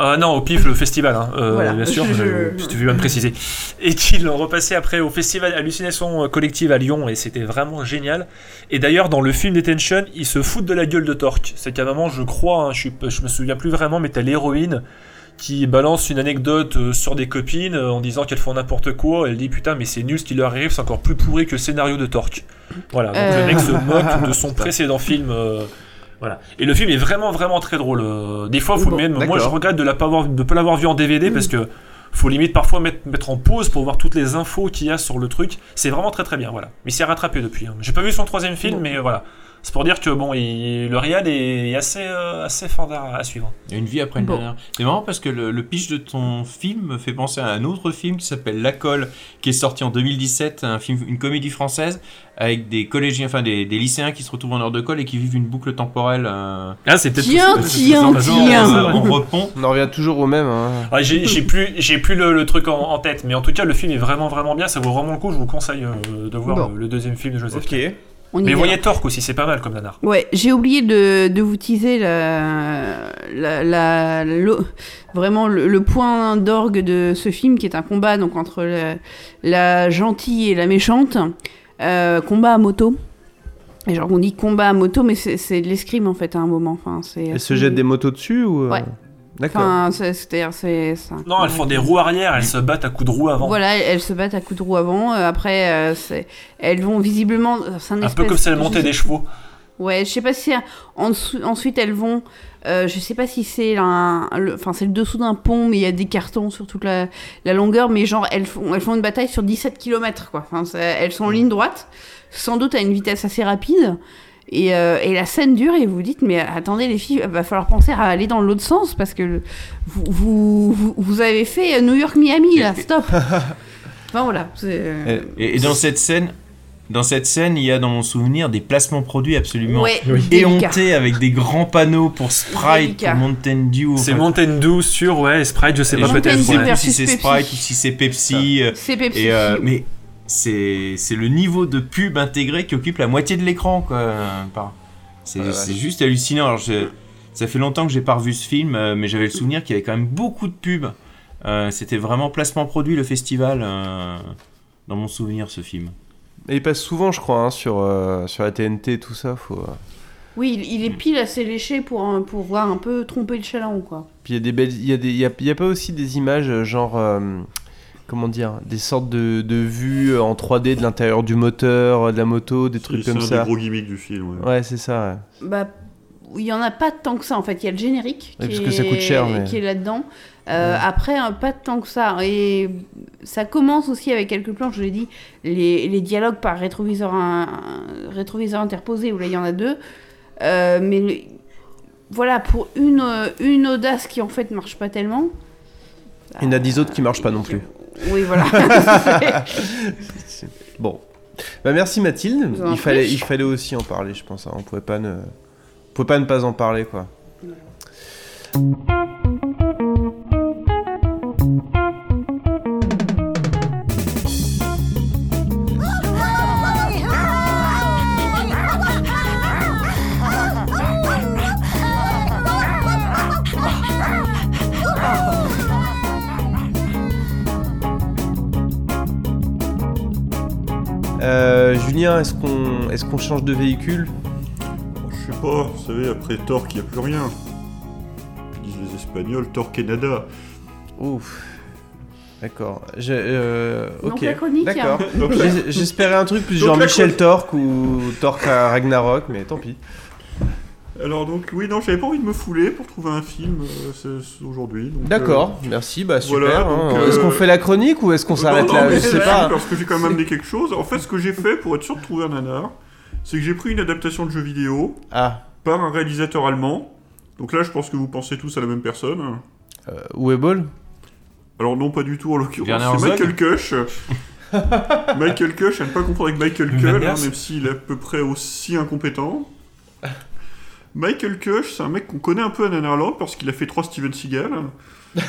[SPEAKER 7] Ah non, au pif, le festival, hein, euh,
[SPEAKER 5] Voilà.
[SPEAKER 7] bien sûr,
[SPEAKER 5] Je-
[SPEAKER 7] je,
[SPEAKER 5] je-
[SPEAKER 7] si tu veux bien me préciser. Et qu'ils l'ont repassé après au festival Hallucination Collective à Lyon, et c'était vraiment génial. Et d'ailleurs, dans le film Detention, ils se foutent de la gueule de Torque. C'est qu'à un moment, je crois, hein, je, suis, je me souviens plus vraiment, mais t'as l'héroïne qui balance une anecdote euh, sur des copines euh, en disant qu'elles font n'importe quoi. Elle dit putain, mais c'est nul ce qui leur arrive, c'est encore plus pourri que le scénario de Torque. Voilà, donc
[SPEAKER 5] Euh.
[SPEAKER 7] le mec se moque de son précédent film. euh, voilà. Et le film est vraiment vraiment très drôle. Euh, Des fois, faut
[SPEAKER 3] Bon,
[SPEAKER 7] même, moi je regrette de ne pas l'avoir vu en DVD parce que faut limite parfois mettre, mettre en pause pour voir toutes les infos qu'il y a sur le truc. C'est vraiment très très bien, voilà. Mais il s'est rattrapé depuis. hein. J'ai pas vu son troisième film,
[SPEAKER 3] Bon.
[SPEAKER 7] mais euh, voilà. C'est pour dire que bon, il- le réal est assez euh, assez fort à, à suivre.
[SPEAKER 6] Il y a une vie après une
[SPEAKER 7] Bon.
[SPEAKER 6] dernière. C'est marrant parce que le, le pitch de ton film me fait penser à un autre film qui s'appelle La Colle, qui est sorti en 2017, un film, une comédie française avec des collégiens, enfin des, des lycéens qui se retrouvent en heure de colle et qui vivent une boucle temporelle. euh,
[SPEAKER 7] Ah, c'est peut-être
[SPEAKER 5] Tiens, tiens, tiens.
[SPEAKER 7] euh,
[SPEAKER 6] On repond.
[SPEAKER 3] On en revient toujours au même. hein.
[SPEAKER 7] Ouais, j'ai j'ai plus, j'ai plus le, le truc en, en tête, mais en tout cas, le film est vraiment vraiment bien. Ça vaut vraiment le coup. Je vous conseille euh, de voir
[SPEAKER 3] Bon.
[SPEAKER 7] le, le deuxième film de Joseph.
[SPEAKER 3] Ok.
[SPEAKER 5] On
[SPEAKER 7] Mais voyez Torque aussi, c'est pas mal comme nanar.
[SPEAKER 5] Ouais, j'ai oublié de, de vous teaser la, la, vraiment le, le point d'orgue de ce film qui est un combat donc entre la, la gentille et la méchante. Euh, combat à moto. Et genre on dit combat à moto, mais c'est c'est de l'escrime en fait à un moment. Enfin,
[SPEAKER 3] Elles se jettent des motos dessus ou euh,
[SPEAKER 5] Ouais.
[SPEAKER 3] D'accord.
[SPEAKER 5] Enfin, c'est- c'est-à-dire c'est. c'est un
[SPEAKER 7] Non, elles font des roues arrière, elles se battent à coups de roue avant.
[SPEAKER 5] Voilà, elles, se battent à coups de roue avant. euh, après, euh, c'est- elles vont visiblement. C'est un,
[SPEAKER 7] Un peu comme si elles montaient des chevaux.
[SPEAKER 5] Ouais, je sais pas si en dessous- ensuite elles vont. euh, je sais pas si c'est un, le- enfin c'est le dessous d'un pont, mais il y a des cartons sur toute la, la longueur, mais genre elles font, elles font une bataille sur 17 km quoi. Enfin, elles sont en ligne droite, sans doute à une vitesse assez rapide. Et, euh, et la scène dure et vous vous dites mais attendez les filles, va falloir penser à aller dans l'autre sens parce que le- vous, vous, vous, avez fait New York Miami là, stop. enfin voilà. c'est-
[SPEAKER 6] Et, et dans cette scène, dans cette scène, il y a dans mon souvenir des placements produits absolument
[SPEAKER 5] Ouais, Oui.
[SPEAKER 6] éhontés avec des grands panneaux pour Sprite, pour Mountain Dew.
[SPEAKER 7] C'est Mountain Dew sur, ouais, Sprite, je sais
[SPEAKER 6] et
[SPEAKER 7] pas
[SPEAKER 6] je
[SPEAKER 7] peut-être.
[SPEAKER 6] sais plus si c'est. Sprite ou si c'est Pepsi. euh,
[SPEAKER 5] C'est Pepsi.
[SPEAKER 6] Et euh, mais c'est c'est le niveau de pub intégré qui occupe la moitié de l'écran quoi. C'est juste hallucinant. Alors, je- ça fait longtemps que j'ai pas revu ce film, euh, mais j'avais le souvenir qu'il y avait quand même beaucoup de pubs. Euh, C'était vraiment placement produit le festival euh, dans mon souvenir ce film.
[SPEAKER 3] Et il passe souvent, je crois, hein, sur, euh, sur la TNT, tout ça. Faut...
[SPEAKER 5] Oui, il, il est pile assez léché pour, un- pour voir un peu tromper le chaland, quoi.
[SPEAKER 3] Puis il y a des belles, il y a des, il y a, il y a pas aussi des images genre, euh, comment dire, des sortes de, de vues en 3D de l'intérieur du moteur, euh, de la moto, des trucs
[SPEAKER 4] C'est
[SPEAKER 3] comme
[SPEAKER 4] un
[SPEAKER 3] ça.
[SPEAKER 4] des gros gimmicks du film. ouais.
[SPEAKER 3] Ouais, c'est ça. ouais.
[SPEAKER 5] Bah, il y en a pas tant que ça, en fait. Il y a le générique qui,
[SPEAKER 3] parce que ça
[SPEAKER 5] est,
[SPEAKER 3] coûte cher, mais-
[SPEAKER 5] qui est là-dedans. Euh, Après, hein, pas tant que ça. Et ça commence aussi avec quelques plans, je l'ai dit, les, les dialogues par rétroviseur, un- un rétroviseur interposé, où là, il y en a deux. Euh, mais le- voilà, pour une, euh, une audace qui, en fait, marche pas tellement.
[SPEAKER 3] Il y en a 10 autres qui marchent pas non plus.
[SPEAKER 5] Oui, voilà.
[SPEAKER 3] Bon. Bah, merci Mathilde. Il fallait,
[SPEAKER 5] prie.
[SPEAKER 3] il fallait aussi en parler, je pense. hein. On pouvait pas ne, on pouvait pas ne pas en parler, quoi. Julien, est-ce qu'on, est-ce qu'on change de véhicule?
[SPEAKER 4] Je sais pas, vous savez, après Torque, il n'y a plus rien. Disent les Espagnols, Torque et nada.
[SPEAKER 3] Ouf. D'accord. Euh, ok. D'accord.
[SPEAKER 5] hein.
[SPEAKER 3] J'es- J'espérais un truc plus
[SPEAKER 4] Donc
[SPEAKER 3] genre Michel Torque ou Torque à Ragnarok, mais tant pis.
[SPEAKER 4] Alors donc, oui, non, j'avais pas envie de me fouler pour trouver un film euh, aujourd'hui.
[SPEAKER 3] D'accord, merci, bah super.
[SPEAKER 4] voilà,
[SPEAKER 3] hein.
[SPEAKER 4] donc,
[SPEAKER 3] Est-ce
[SPEAKER 4] euh,
[SPEAKER 3] qu'on fait la chronique ou est-ce qu'on s'arrête là
[SPEAKER 4] mais
[SPEAKER 3] Je sais
[SPEAKER 4] c'est
[SPEAKER 3] pas.
[SPEAKER 4] Parce que j'ai quand même amené quelque chose. En fait, ce que j'ai fait pour être sûr de trouver un nanar, c'est que j'ai pris une adaptation de jeu vidéo
[SPEAKER 3] Ah,
[SPEAKER 4] par un réalisateur allemand. Donc là, je pense que vous pensez tous à la même personne.
[SPEAKER 3] euh, Webull
[SPEAKER 4] Alors non, pas du tout en l'occurrence. C'est Michael Kush. Michael Kush, à ne pas confondre avec Michael Kull,
[SPEAKER 7] Manias.
[SPEAKER 4] hein, même s'il est à peu près aussi incompétent. Michael Kush, c'est un mec qu'on connaît un peu à Nanarland parce qu'il a fait trois Steven Seagal.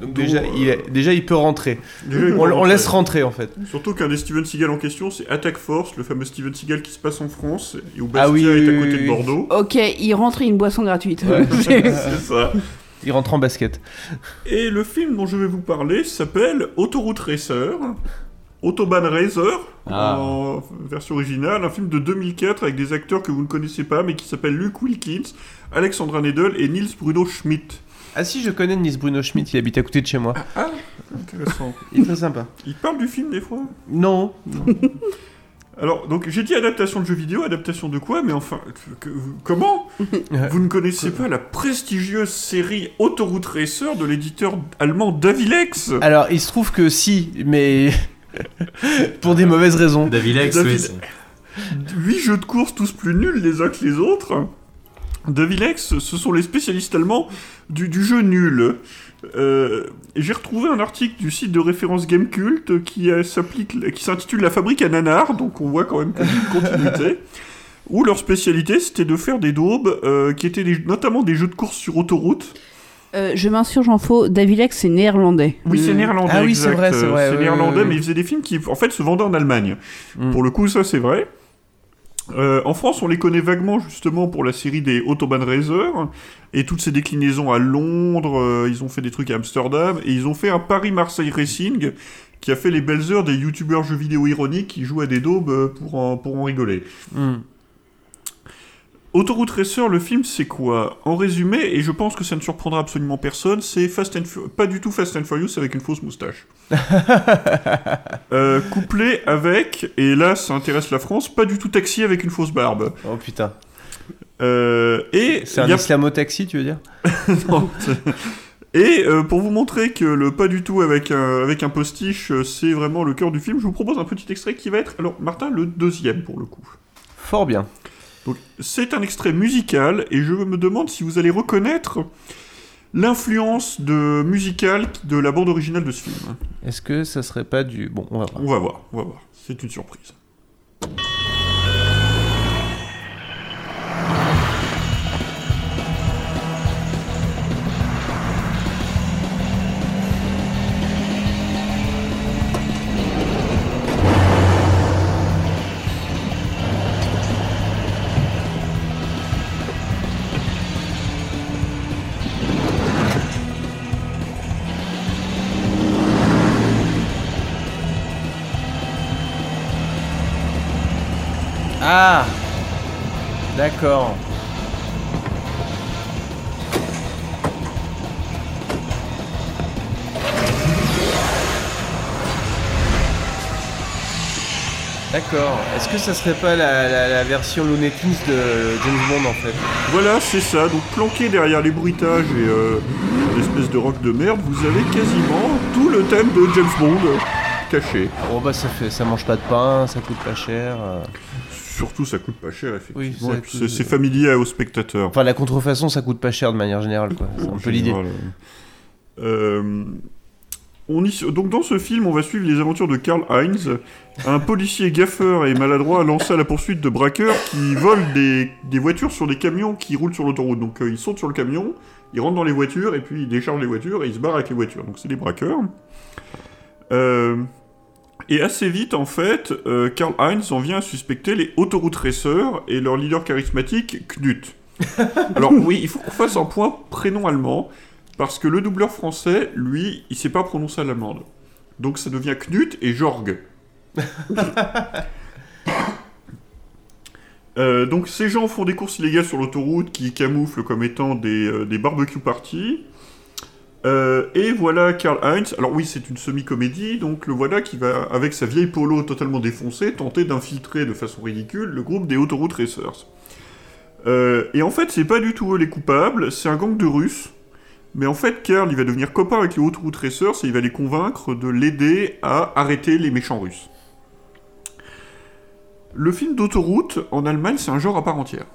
[SPEAKER 3] Donc déjà, il est- déjà, il peut rentrer.
[SPEAKER 4] Déjà, il peut
[SPEAKER 3] on, laisse rentrer en fait.
[SPEAKER 4] Surtout qu'un des Steven Seagal en question, c'est Attack Force, le fameux Steven Seagal qui se passe en France et où Bastia
[SPEAKER 3] Ah oui,
[SPEAKER 4] est à côté
[SPEAKER 3] oui,
[SPEAKER 4] de. Bordeaux.
[SPEAKER 5] Ok, il rentre et une boisson gratuite.
[SPEAKER 4] c'est ça.
[SPEAKER 3] Il rentre en basket.
[SPEAKER 4] Et le film dont je vais vous parler s'appelle Autoroute Racer. Autobahn Racer,
[SPEAKER 6] Ah.
[SPEAKER 4] en version originale, un film de 2004 avec des acteurs que vous ne connaissez pas mais qui s'appellent Luke Wilkins, Alexandra Nedel et Nils Bruno Schmidt.
[SPEAKER 3] Ah si, je connais Nice Bruno Schmidt, il habite à côté de chez moi.
[SPEAKER 4] Ah, intéressant.
[SPEAKER 3] Il est très sympa.
[SPEAKER 4] Il parle du film des fois?
[SPEAKER 3] Non.
[SPEAKER 4] Alors, donc j'ai dit adaptation de jeux vidéo, adaptation de quoi? Mais enfin, que- comment? Vous ne connaissez pas la prestigieuse série Autoroute Racer de l'éditeur allemand Davilex?
[SPEAKER 3] Alors, il se trouve que si, mais pour des mauvaises raisons.
[SPEAKER 6] Davilex,
[SPEAKER 4] David-
[SPEAKER 6] oui. c'est-
[SPEAKER 4] Huit jeux de course tous plus nuls les uns que les autres. Davilex, ce sont les spécialistes allemands du, du jeu nul. Euh, J'ai retrouvé un article du site de référence Gamecult qui s'applique, qui s'intitule La fabrique à nanar, donc on voit quand même qu'il y a une continuité. Où leur spécialité c'était de faire des daubes euh, qui étaient des- notamment des jeux de course sur autoroute.
[SPEAKER 5] Euh, je m'insurge en faux, Davilex c'est néerlandais.
[SPEAKER 4] Oui, c'est néerlandais.
[SPEAKER 3] Ah oui, c'est vrai, c'est
[SPEAKER 4] Euh,
[SPEAKER 3] vrai,
[SPEAKER 4] C'est
[SPEAKER 3] oui,
[SPEAKER 4] néerlandais,
[SPEAKER 3] oui, oui.
[SPEAKER 4] mais ils faisaient des films qui, en fait, se vendaient en Allemagne. Pour le coup, ça, c'est vrai. Euh, en France, on les connaît vaguement justement pour la série des Autobahn Racer et toutes ces déclinaisons à Londres. euh, ils ont fait des trucs à Amsterdam et ils ont fait un Paris-Marseille Racing qui a fait les belles heures des youtubeurs jeux vidéo ironiques qui jouent à des daubes euh, pour en, pour en rigoler.
[SPEAKER 3] Hmm.
[SPEAKER 4] Autoroute Racer, le film, c'est quoi? En résumé, et je pense que ça ne surprendra absolument personne, c'est Fast and pas du tout Fast and Furious avec une fausse moustache. Euh, couplé avec, et là ça intéresse la France, pas du tout Taxi avec une fausse barbe.
[SPEAKER 3] Oh putain.
[SPEAKER 4] Euh, et
[SPEAKER 3] C'est un
[SPEAKER 4] a-
[SPEAKER 3] islamo-taxi, tu veux dire?
[SPEAKER 4] Non, Et euh, pour vous montrer que le pas du tout avec un, avec un postiche, euh, c'est vraiment le cœur du film, je vous propose un petit extrait qui va être, alors Martin, le deuxième pour le coup.
[SPEAKER 3] Fort bien.
[SPEAKER 4] Donc, c'est un extrait musical et je me demande si vous allez reconnaître l'influence de musicale de la bande originale de ce film.
[SPEAKER 3] Est-ce que ça serait pas du. Bon, on va voir.
[SPEAKER 4] On va voir, on va voir. C'est une surprise.
[SPEAKER 3] Ça serait pas la, la- la version Looney Tunes de James Bond en fait
[SPEAKER 4] Voilà, c'est ça. Donc planqué derrière les bruitages et euh, l'espèce de rock de merde, vous avez quasiment tout le thème de James Bond euh, caché.
[SPEAKER 3] Bon bah ça fait, ça mange pas de pain, ça coûte pas cher. euh.
[SPEAKER 4] Surtout, ça coûte pas cher, effectivement.
[SPEAKER 3] Oui, coûte-
[SPEAKER 4] c'est familier aux spectateurs.
[SPEAKER 3] Enfin la contrefaçon ça coûte pas cher de manière générale quoi. C'est un peu l'idée.
[SPEAKER 4] général, euh. Donc dans ce film, on va suivre les aventures de Karl Heinz, un policier gaffeur et maladroit lancé à la poursuite de braqueurs qui volent des, des voitures sur des camions qui roulent sur l'autoroute. Donc euh, ils sautent sur le camion, ils rentrent dans les voitures et puis ils déchargent les voitures et ils se barrent avec les voitures. Donc c'est des braqueurs. Euh, et assez vite, en fait, euh, Karl Heinz en vient à suspecter les autoroutes racers et leur leader charismatique, Knut. Alors oui, il faut qu'on fasse un point prénom allemand, parce que le doubleur français, lui, il sait pas prononcer à l'allemande. Donc ça devient Knut et Jorg. Euh, donc ces gens font des courses illégales sur l'autoroute qui camouflent comme étant des, euh, des barbecue parties. Euh, et voilà Karl Heinz. Alors oui, c'est une semi-comédie, donc le voilà qui va, avec sa vieille polo totalement défoncée, tenter d'infiltrer de façon ridicule le groupe des Autoroute Racers. Euh, et en fait, c'est pas du tout eux les coupables, c'est un gang de Russes. Mais en fait, Karl, il va devenir copain avec les Autoroute Racers et il va les convaincre de l'aider à arrêter les méchants russes. Le film d'autoroute, en Allemagne, c'est un genre à part entière.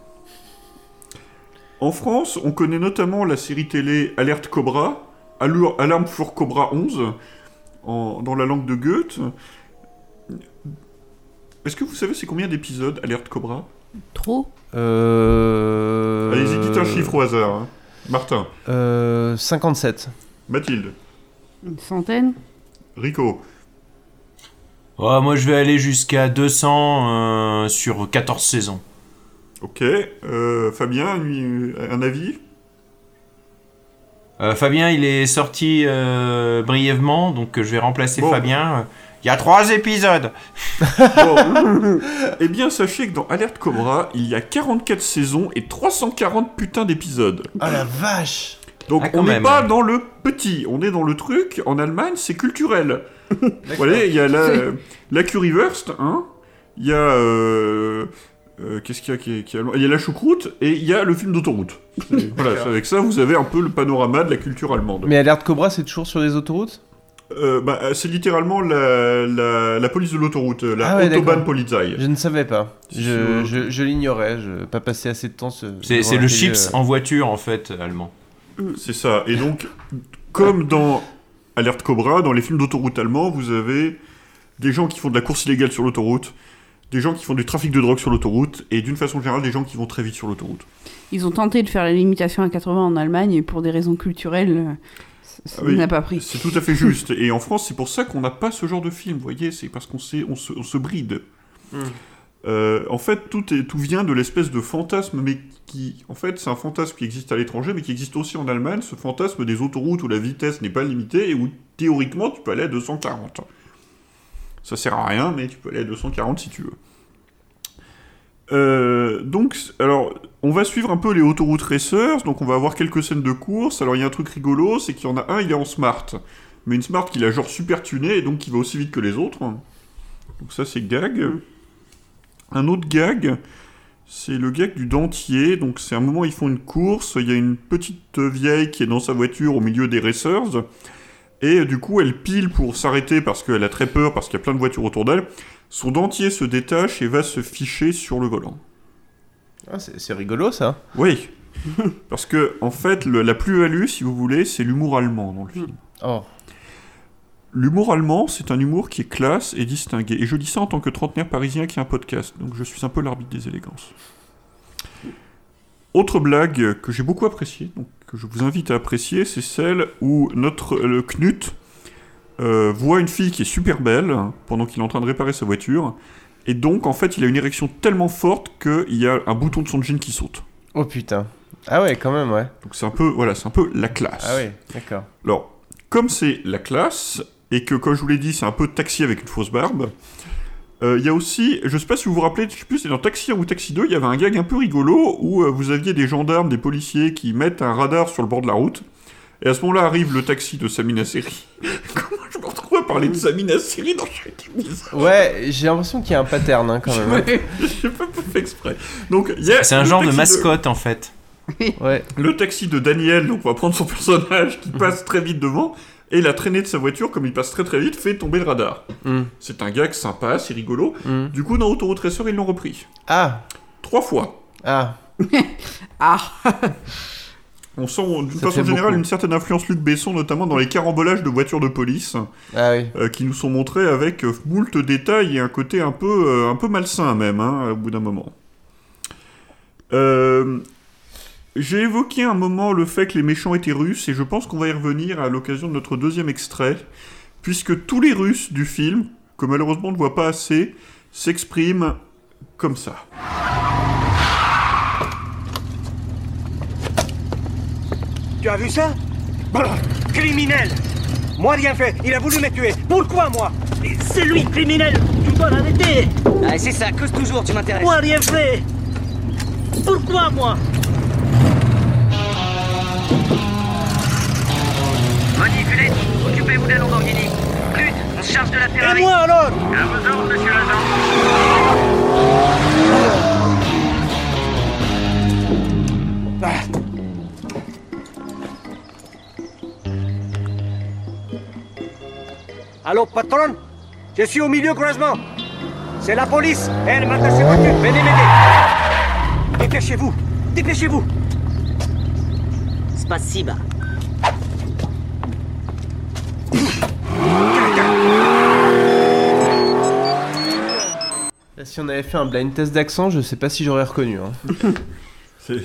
[SPEAKER 4] En France, on connaît notamment la série télé Alerte Cobra, Alarme pour Cobra 11, en- dans la langue de Goethe. Est-ce que vous savez c'est combien d'épisodes Alerte Cobra?
[SPEAKER 5] Trop
[SPEAKER 3] Euh...
[SPEAKER 4] Allez-y, dites un chiffre au hasard. hein. Martin.
[SPEAKER 3] Euh, 57.
[SPEAKER 4] Mathilde.
[SPEAKER 5] Une centaine
[SPEAKER 4] Rico.
[SPEAKER 6] Oh, moi, je vais aller jusqu'à 200 euh, sur 14 saisons.
[SPEAKER 4] Ok. Euh, Fabien, lui, un avis?
[SPEAKER 6] Euh, Fabien, il est sorti euh, brièvement, donc euh, je vais remplacer
[SPEAKER 4] Bon.
[SPEAKER 6] Fabien. Il y a trois épisodes.
[SPEAKER 4] Bon. eh bien, sachez que dans Alerte Cobra, il y a 44 saisons et 340 putains d'épisodes.
[SPEAKER 3] Ah la vache
[SPEAKER 4] Donc
[SPEAKER 6] Ah,
[SPEAKER 4] on n'est pas dans le petit, on est dans le truc. En Allemagne, c'est culturel. voilà, il y a la, la currywurst, hein. Il y a euh, euh, qu'est-ce qu'il y a qui est, qui est allemand? Il y a la choucroute et il y a le film d'autoroute. Voilà, avec ça, vous avez un peu le panorama de la culture allemande.
[SPEAKER 3] Mais Alerte Cobra, c'est toujours sur les autoroutes?
[SPEAKER 4] Euh, bah, c'est littéralement la, la, la police de l'autoroute, la
[SPEAKER 3] Ah ouais,
[SPEAKER 4] Autobahn
[SPEAKER 3] d'accord.
[SPEAKER 4] Polizei.
[SPEAKER 3] Je ne savais pas. Je, je, je l'ignorais, je pas passé assez de temps. ce-
[SPEAKER 6] C'est le chips
[SPEAKER 3] euh.
[SPEAKER 6] en voiture, en fait, allemand.
[SPEAKER 4] C'est ça. Et donc, comme dans Alerte Cobra, dans les films d'autoroute allemands, vous avez des gens qui font de la course illégale sur l'autoroute, des gens qui font du trafic de drogue sur l'autoroute, et d'une façon générale, des gens qui vont très vite sur l'autoroute.
[SPEAKER 5] Ils ont tenté de faire la limitation à 80 en Allemagne et pour des raisons culturelles, euh, ça-
[SPEAKER 4] Ah oui,
[SPEAKER 5] n'a pas pris.
[SPEAKER 4] C'est tout à fait juste. Et en France, c'est pour ça qu'on n'a pas ce genre de film, vous voyez, c'est parce qu'on sait- on se, on se bride.
[SPEAKER 3] Hmm.
[SPEAKER 4] Euh, en fait, tout, est, tout vient de l'espèce de fantasme, mais qui, en fait, c'est un fantasme qui existe à l'étranger, mais qui existe aussi en Allemagne, ce fantasme des autoroutes où la vitesse n'est pas limitée et où, théoriquement, tu peux aller à 240. Ça sert à rien, mais tu peux aller à 240 si tu veux. Euh, donc, alors, on va suivre un peu les autoroutes racers, donc on va avoir quelques scènes de course. Alors, il y a un truc rigolo, c'est qu'il y en a un, il est en smart. Mais une smart qui l'a genre super tunée et donc qui va aussi vite que les autres. Donc ça, c'est gag. Un autre gag, c'est le gag du dentier. Donc c'est un moment, ils font une course, il y a une petite vieille qui est dans sa voiture au milieu des racers. Et euh, du coup, elle pile pour s'arrêter parce qu'elle a très peur, parce qu'il y a plein de voitures autour d'elle. Son dentier se détache et va se ficher sur le volant.
[SPEAKER 3] Ah, c'est rigolo ça.
[SPEAKER 4] Oui. Parce que, en fait, le- la plus-value, si vous voulez, c'est l'humour allemand dans le film.
[SPEAKER 3] Oh.
[SPEAKER 4] L'humour allemand, c'est un humour qui est classe et distingué. Et je dis ça en tant que trentenaire parisien qui a un podcast, donc je suis un peu l'arbitre des élégances. Autre blague que j'ai beaucoup appréciée, donc que je vous invite à apprécier, c'est celle où notre le Knut euh, voit une fille qui est super belle hein, pendant qu'il est en train de réparer sa voiture, et donc en fait il a une érection tellement forte qu'il y a un bouton de son jean qui saute.
[SPEAKER 3] Oh putain. Ah ouais, quand même, ouais.
[SPEAKER 4] Donc c'est un peu, voilà, c'est un peu la classe.
[SPEAKER 3] Ah ouais, d'accord.
[SPEAKER 4] Alors, comme c'est la classe, et que, comme je vous l'ai dit, c'est un peu taxi avec une fausse barbe, euh, il y a aussi, je sais pas si vous vous rappelez, je sais plus, c'est dans Taxi 1 ou Taxi 2, il y avait un gag un peu rigolo où euh, vous aviez des gendarmes, des policiers qui mettent un radar sur le bord de la route, et à ce moment-là arrive le taxi de Samina Seri. Je me retrouve à parler de Samina Seri dans chaque épisode
[SPEAKER 3] Ouais, j'ai l'impression qu'il y a un pattern hein, quand même.
[SPEAKER 4] Ouais, J'ai pas fait exprès. Donc,
[SPEAKER 6] C'est un genre de mascotte, en fait.
[SPEAKER 3] Ouais.
[SPEAKER 4] Le taxi de Daniel, donc on va prendre son personnage qui passe très vite devant, et la traînée de sa voiture, comme il passe très très vite, fait tomber le radar.
[SPEAKER 3] Mm.
[SPEAKER 4] C'est un gag sympa, c'est rigolo.
[SPEAKER 3] Mm.
[SPEAKER 4] Du coup, dans Autoroute Racer, ils l'ont repris.
[SPEAKER 3] Ah.
[SPEAKER 4] Trois fois.
[SPEAKER 3] Ah.
[SPEAKER 5] ah.
[SPEAKER 4] On sent d'une façon générale
[SPEAKER 3] beaucoup.
[SPEAKER 4] une certaine influence Luc Besson, notamment dans les carambolages de voitures de police,
[SPEAKER 3] Ah oui.
[SPEAKER 4] euh, qui nous sont montrés avec euh, moult détails et un côté un peu, euh, un peu malsain même, hein, au bout d'un moment. Euh, J'ai évoqué un moment le fait que les méchants étaient russes, et je pense qu'on va y revenir à l'occasion de notre deuxième extrait, puisque tous les Russes du film, que malheureusement on ne voit pas assez, s'expriment comme ça.
[SPEAKER 15] Tu as vu ça Criminel Moi rien fait, il a voulu me tuer. Pourquoi moi C'est lui, criminel Tu dois l'arrêter
[SPEAKER 13] Ah, c'est ça, cause toujours, tu m'intéresses.
[SPEAKER 15] Moi rien fait Pourquoi moi
[SPEAKER 8] Manipulez, occupez-vous des Lamborghini. Lutte, on se charge de la Ferrari.
[SPEAKER 15] Et moi alors
[SPEAKER 8] À vos ordres, monsieur l'agent.
[SPEAKER 15] Allô, patron Je suis au milieu croisement. C'est la police. Elle m'a attaché voiture. Venez m'aider. Dépêchez-vous. Dépêchez-vous.
[SPEAKER 3] Là, si on avait fait un blind test d'accent, je sais pas si j'aurais reconnu. hein.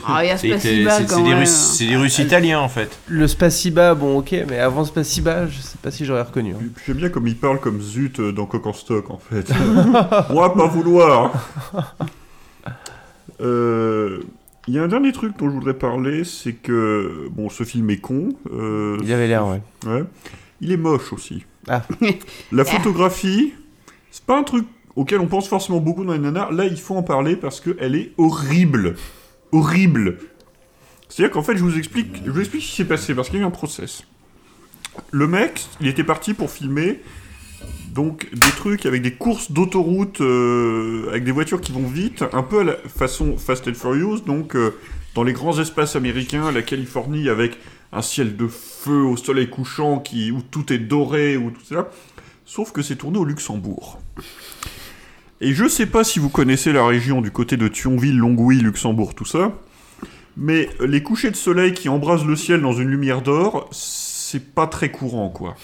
[SPEAKER 5] Ah, il y a
[SPEAKER 6] C'est-
[SPEAKER 5] Spaciba
[SPEAKER 6] c'est-
[SPEAKER 5] quand
[SPEAKER 6] c'est des
[SPEAKER 5] même.
[SPEAKER 6] Russes, c'est des Russes italiens en fait.
[SPEAKER 3] Le Spaciba, bon ok, mais avant Spaciba, je sais pas si j'aurais reconnu. hein.
[SPEAKER 4] J'aime bien comme il parle comme Zut euh, dans Coq en stock en fait. Moi, pas vouloir. Euh, Il y a un dernier truc dont je voudrais parler, c'est que bon, ce film est con. euh,
[SPEAKER 3] Il avait l'air, ouais.
[SPEAKER 4] Ouais. Il est moche aussi.
[SPEAKER 3] Ah.
[SPEAKER 4] La photographie, c'est pas un truc auquel on pense forcément beaucoup dans les nanars. Là, il faut en parler parce qu'elle est horrible. Horrible. C'est-à-dire qu'en fait, je vous explique, je vous explique ce qui s'est passé parce qu'il y a eu un process. Le mec, il était parti pour filmer donc des trucs avec des courses d'autoroute euh, avec des voitures qui vont vite, un peu à la façon Fast and Furious, donc euh, dans les grands espaces américains, la Californie avec un ciel de feu au soleil couchant qui, où tout est doré, ou tout ça. Sauf que c'est tourné au Luxembourg. Et je sais pas si vous connaissez la région du côté de Thionville, Longwy, Luxembourg, tout ça. Mais les couchers de soleil qui embrasent le ciel dans une lumière d'or, c'est pas très courant, quoi.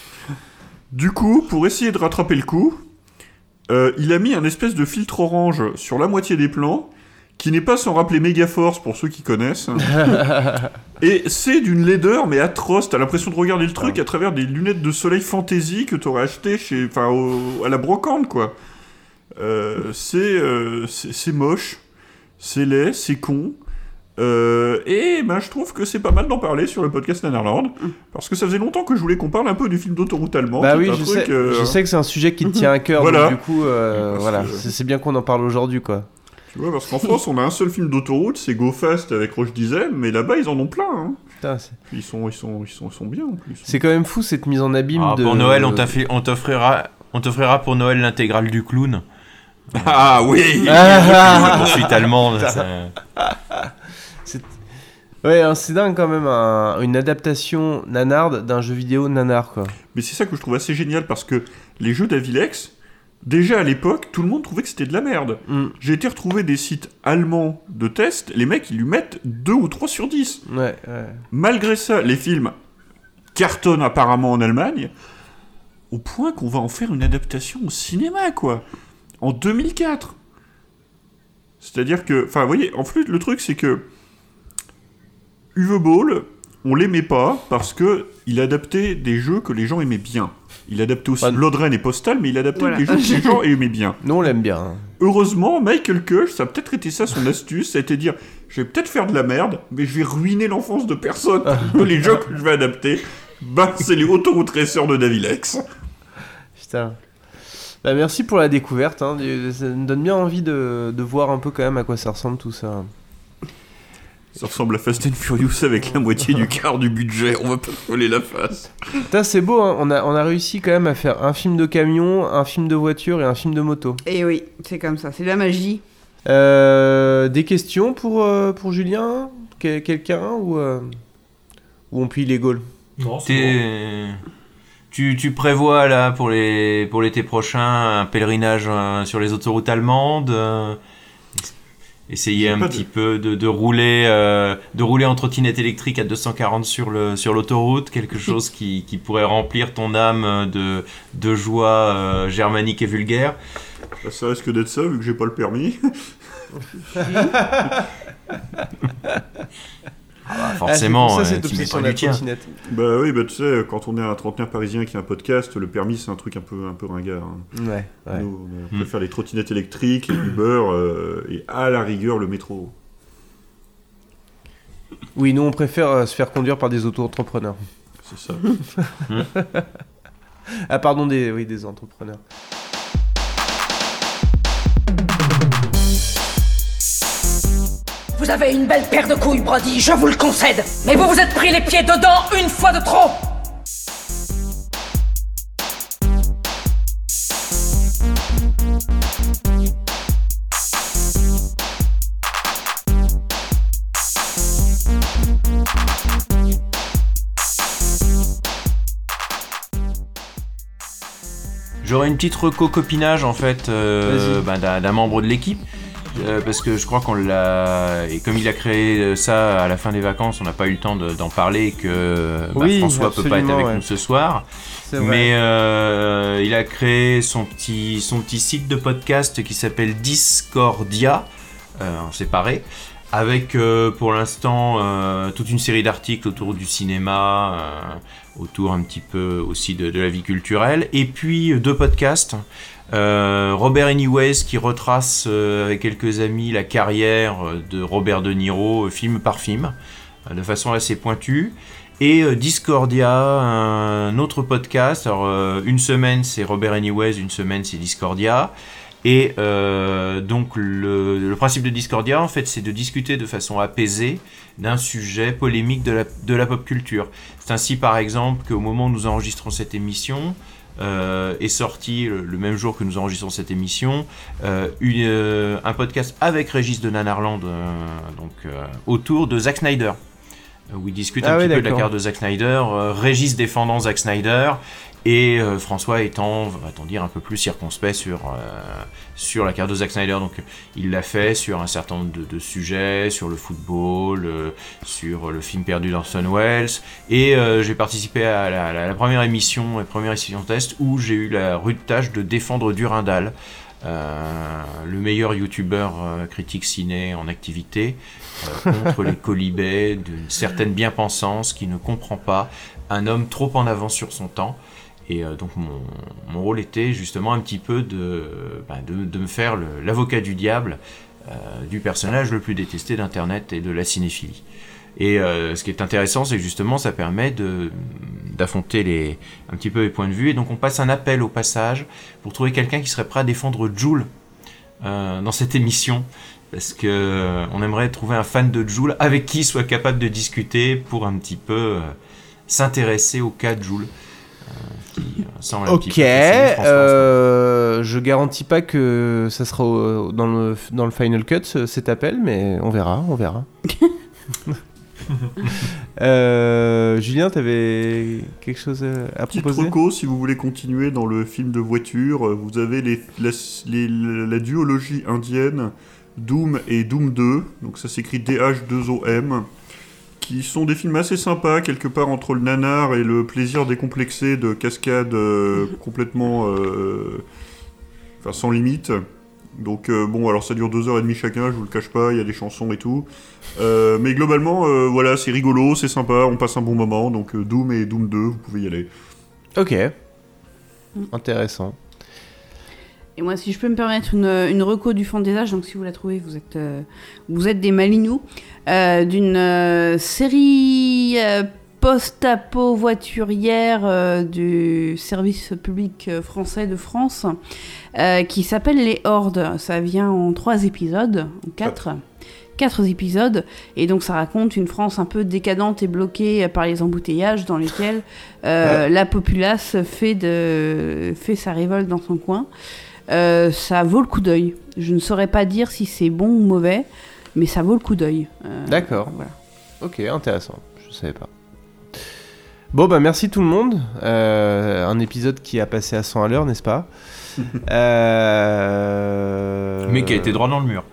[SPEAKER 4] Du coup, pour essayer de rattraper le coup, euh, il a mis un espèce de filtre orange sur la moitié des plans, qui n'est pas sans rappeler Megaforce pour ceux qui connaissent. Et c'est d'une laideur, mais atroce. T'as l'impression de regarder le truc à travers des lunettes de soleil fantasy que t'aurais acheté chez, enfin, au- à la brocante, quoi. Euh, c'est, euh, c'est c'est moche, c'est laid, c'est con. Euh, et ben, je trouve que c'est pas mal d'en parler sur le podcast Nanarland, parce que ça faisait longtemps que je voulais qu'on parle un peu du film d'autoroute allemand.
[SPEAKER 3] Bah oui,
[SPEAKER 4] un
[SPEAKER 3] je
[SPEAKER 4] truc,
[SPEAKER 3] sais,
[SPEAKER 4] euh,
[SPEAKER 3] je sais que c'est un sujet qui te tient à cœur,
[SPEAKER 4] Voilà.
[SPEAKER 3] donc du coup, euh, voilà,
[SPEAKER 4] que-
[SPEAKER 3] c'est bien qu'on en parle aujourd'hui, quoi.
[SPEAKER 4] Tu vois, parce qu'en France, on a un seul film d'autoroute, c'est Go Fast avec Roche Dizem, mais là-bas, ils en ont plein. Hein.
[SPEAKER 3] Putain,
[SPEAKER 4] ils sont, ils sont, ils sont, ils sont bien en plus.
[SPEAKER 3] C'est quand même fou cette mise en abîme
[SPEAKER 6] Ah,
[SPEAKER 3] de...
[SPEAKER 6] Pour Noël, on t'offrira on t'offrira pour Noël l'intégrale du clown.
[SPEAKER 4] Ah oui.
[SPEAKER 6] La poursuite allemande.
[SPEAKER 3] Ouais, c'est dingue quand même, un- une adaptation nanarde d'un jeu vidéo nanar, quoi.
[SPEAKER 4] Mais c'est ça que je trouve assez génial parce que les jeux d'Avilex, déjà à l'époque, tout le monde trouvait que c'était de la merde.
[SPEAKER 3] Mm.
[SPEAKER 4] J'ai été retrouver des sites allemands de test, les mecs ils lui mettent 2 ou 3 sur 10.
[SPEAKER 3] Ouais, ouais.
[SPEAKER 4] Malgré ça, les films cartonnent apparemment en Allemagne, au point qu'on va en faire une adaptation au cinéma, quoi. En 2004. C'est-à-dire que, enfin, vous voyez, en plus, le truc, c'est que Uwe Ball, on l'aimait pas parce que il adaptait des jeux que les gens aimaient bien. Il adaptait aussi Blood Rain et Postal, mais il adaptait
[SPEAKER 3] Voilà.
[SPEAKER 4] des jeux que les gens aimaient bien.
[SPEAKER 3] Nous, on l'aime bien. hein.
[SPEAKER 4] Heureusement, Michael Kush, ça a peut-être été ça son astuce, ça a été dire je vais peut-être faire de la merde, mais je vais ruiner l'enfance de personne. les jeux que je vais adapter, bah, c'est les autoroutes de Davilex.
[SPEAKER 3] Putain. Bah, merci pour la découverte, hein. ça me donne bien envie de, de voir un peu quand même à quoi ça ressemble tout ça.
[SPEAKER 4] Ça ressemble à Fast and Furious avec la moitié du quart du budget, on va pas se coller la face.
[SPEAKER 3] Putain, c'est beau, hein. on, a, on a réussi quand même à faire un film de camion, un film de voiture et un film de moto.
[SPEAKER 5] Et oui, c'est comme ça, c'est de la magie.
[SPEAKER 3] Euh, des questions pour, euh, pour Julien Que- Quelqu'un ou, euh, ou on plie les Gaules?
[SPEAKER 6] T'es- Tu, tu prévois là pour les pour l'été prochain un pèlerinage euh, sur les autoroutes allemandes euh, Essayer un petit peu de, de rouler euh, de rouler en trottinette électrique à 240 sur le sur l'autoroute, quelque chose qui, qui pourrait remplir ton âme de, de joie euh, germanique et vulgaire.
[SPEAKER 4] Bah, ça risque d'être ça, vu que j'ai pas le permis.
[SPEAKER 6] Ah bah, forcément,
[SPEAKER 3] Ah, ça,
[SPEAKER 6] euh,
[SPEAKER 3] cette obsession
[SPEAKER 6] pas
[SPEAKER 3] de la trottinette.
[SPEAKER 4] Bah oui, bah tu sais, quand on est un trentenaire parisien qui a un podcast, le permis c'est un truc un peu, un peu ringard. hein.
[SPEAKER 3] Ouais, ouais.
[SPEAKER 4] Nous, on
[SPEAKER 6] Hmm.
[SPEAKER 4] préfère les trottinettes électriques, les Uber euh, et à la rigueur le métro.
[SPEAKER 3] Oui, nous on préfère euh, se faire conduire par des auto-entrepreneurs.
[SPEAKER 4] C'est ça.
[SPEAKER 3] ah pardon, des, oui, des entrepreneurs.
[SPEAKER 16] Vous avez une belle paire de couilles, Brody, je vous le concède. Mais vous vous êtes pris les pieds dedans une fois de trop.
[SPEAKER 6] J'aurais une petite reco-copinage en fait euh, bah, d'un d'un membre de l'équipe. Euh, parce que je crois qu'on l'a. Et comme il a créé euh, ça à la fin des vacances, on n'a pas eu le temps de- d'en parler et que bah,
[SPEAKER 3] Oui,
[SPEAKER 6] François peut pas être avec
[SPEAKER 3] ouais.
[SPEAKER 6] nous ce soir. Mais euh, il a créé son petit, son petit site de podcast qui s'appelle Discordia, en séparé. avec pour l'instant toute une série d'articles autour du cinéma, autour un petit peu aussi de, de la vie culturelle, et puis deux podcasts. Euh, Robert Anyways qui retrace euh, avec quelques amis la carrière euh, de Robert De Niro film par film de façon assez pointue. Et Discordia un autre podcast. Alors une semaine c'est Robert Anyways une semaine c'est Discordia. Et donc le, principe de Discordia, en fait, c'est de discuter de façon apaisée d'un sujet polémique de la pop culture. C'est ainsi, par exemple, qu'au moment où nous enregistrons cette émission, euh, est sorti le, le même jour que nous enregistrons cette émission, euh, une, euh, un podcast avec Régis de Nanarland, donc autour de Zack Snyder. Où il discute
[SPEAKER 3] Ah
[SPEAKER 6] un petit peu de la carrière de Zack Snyder, Régis défendant Zack Snyder, et euh, François étant, va-t-on dire, un peu plus circonspect sur, euh, sur la carrière de Zack Snyder. Donc il l'a fait sur un certain nombre de, sujets, sur le football, euh, sur le film perdu d'Orson Welles, et j'ai participé à la, première émission, la première émission test, où j'ai eu la rude tâche de défendre Durandal. euh, le meilleur youtubeur critique ciné en activité contre les colibets d'une certaine bien-pensance qui ne comprend pas un homme trop en avance sur son temps. Et euh, donc mon, rôle était justement un petit peu de, ben, me faire l'avocat du diable euh, du personnage le plus détesté d'Internet et de la cinéphilie. Et euh, ce qui est intéressant, c'est justement, ça permet d'affronter un petit peu les points de vue. Et donc, on passe un appel au passage pour trouver quelqu'un qui serait prêt à défendre Joule dans cette émission, parce que euh, on aimerait trouver un fan de Joule avec qui il soit capable de discuter pour un petit peu s'intéresser au cas de Joule. Euh, qui petit
[SPEAKER 3] Ok,
[SPEAKER 6] peu
[SPEAKER 3] euh, je garantis pas que ça sera au- dans, le, dans le Final Cut ce- cet appel, mais on verra, on verra. Euh, Julien, t'avais quelque chose à,
[SPEAKER 4] Petite
[SPEAKER 3] proposer
[SPEAKER 4] reco, si vous voulez continuer dans le film de voiture, euh, vous avez les, la, les- la duologie indienne Doom et Doom 2, donc ça s'écrit DH2OM, qui sont des films assez sympas, quelque part entre le nanar et le plaisir décomplexé de cascades euh, complètement... euh, Enfin, sans limite. Donc euh, bon, alors ça dure deux heures et demie chacun, je vous le cache pas, il y a des chansons et tout. Euh, mais globalement, euh, voilà, c'est rigolo, c'est sympa, on passe un bon moment, donc euh, Doom et Doom 2, vous pouvez y aller.
[SPEAKER 3] Ok. Intéressant.
[SPEAKER 5] Et moi, si je peux me permettre une, une reco du fond des âges, donc si vous la trouvez, vous êtes, euh, vous êtes des malinous, euh, d'une euh, série euh, post-apo voiturière du service public français de France, qui s'appelle Les Hordes. Ça vient en trois épisodes, en quatre. Quatre épisodes, et donc ça raconte une France un peu décadente et bloquée par les embouteillages dans lesquels la populace fait, de, fait sa révolte dans son coin. Euh, ça vaut le coup d'œil. Je ne saurais pas dire si c'est bon ou mauvais, mais ça vaut le coup d'œil. Euh,
[SPEAKER 3] D'accord. Ok, intéressant. Je savais pas. Bon, bah merci tout le monde. Euh, un épisode qui a passé à 100 à l'heure, n'est-ce pas Euh,
[SPEAKER 6] Mais qui a été droit dans le mur.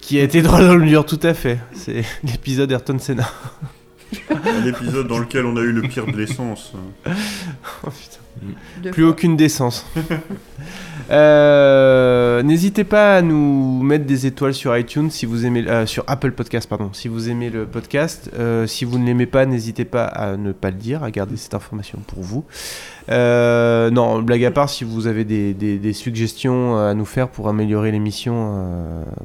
[SPEAKER 3] Qui a été droit dans le mur, tout à fait. C'est l'épisode Ayrton Senna.
[SPEAKER 4] L'épisode dans lequel on a eu le pire de l'essence.
[SPEAKER 3] Oh, putain.
[SPEAKER 5] Deux
[SPEAKER 3] Plus
[SPEAKER 5] fois.
[SPEAKER 3] aucune décence. Euh, N'hésitez pas à nous mettre des étoiles sur iTunes si vous aimez euh, sur Apple Podcast pardon si vous aimez le podcast. Euh, si vous ne l'aimez pas, n'hésitez pas à ne pas le dire, à garder cette information pour vous. Non, blague à part, si vous avez des, des- des suggestions à nous faire pour améliorer l'émission,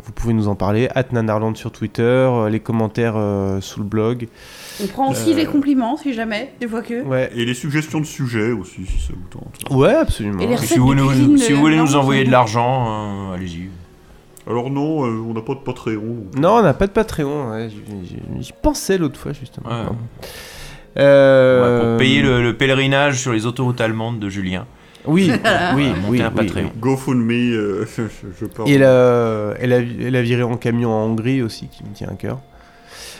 [SPEAKER 3] vous pouvez nous en parler. At Nanarland sur Twitter, les commentaires sous le blog.
[SPEAKER 5] On prend aussi
[SPEAKER 3] Euh,
[SPEAKER 5] les compliments, si jamais, des fois que.
[SPEAKER 3] Ouais.
[SPEAKER 4] Et les suggestions de sujets aussi, si ça vous tente.
[SPEAKER 3] Ouais, absolument.
[SPEAKER 5] Et les
[SPEAKER 6] Et
[SPEAKER 5] recettes
[SPEAKER 6] si vous,
[SPEAKER 5] de
[SPEAKER 6] nous-
[SPEAKER 5] cuisine
[SPEAKER 6] si vous voulez nous envoyer de l'argent, euh, allez-y.
[SPEAKER 4] Alors non, euh, on n'a pas de Patreon.
[SPEAKER 3] Non, on n'a pas de Patreon. ouais, j'y- pensais l'autre fois justement.
[SPEAKER 6] Ouais.
[SPEAKER 3] Pardon. Euh,
[SPEAKER 6] Ouais, pour payer le, le pèlerinage sur les autoroutes allemandes de Julien.
[SPEAKER 3] Oui, oui, oui,
[SPEAKER 6] un
[SPEAKER 3] oui,
[SPEAKER 6] Patreon.
[SPEAKER 4] GoFundMe, euh, je, je pars.
[SPEAKER 3] Et elle a, elle, a, elle a viré en camion en Hongrie aussi, qui me tient à cœur.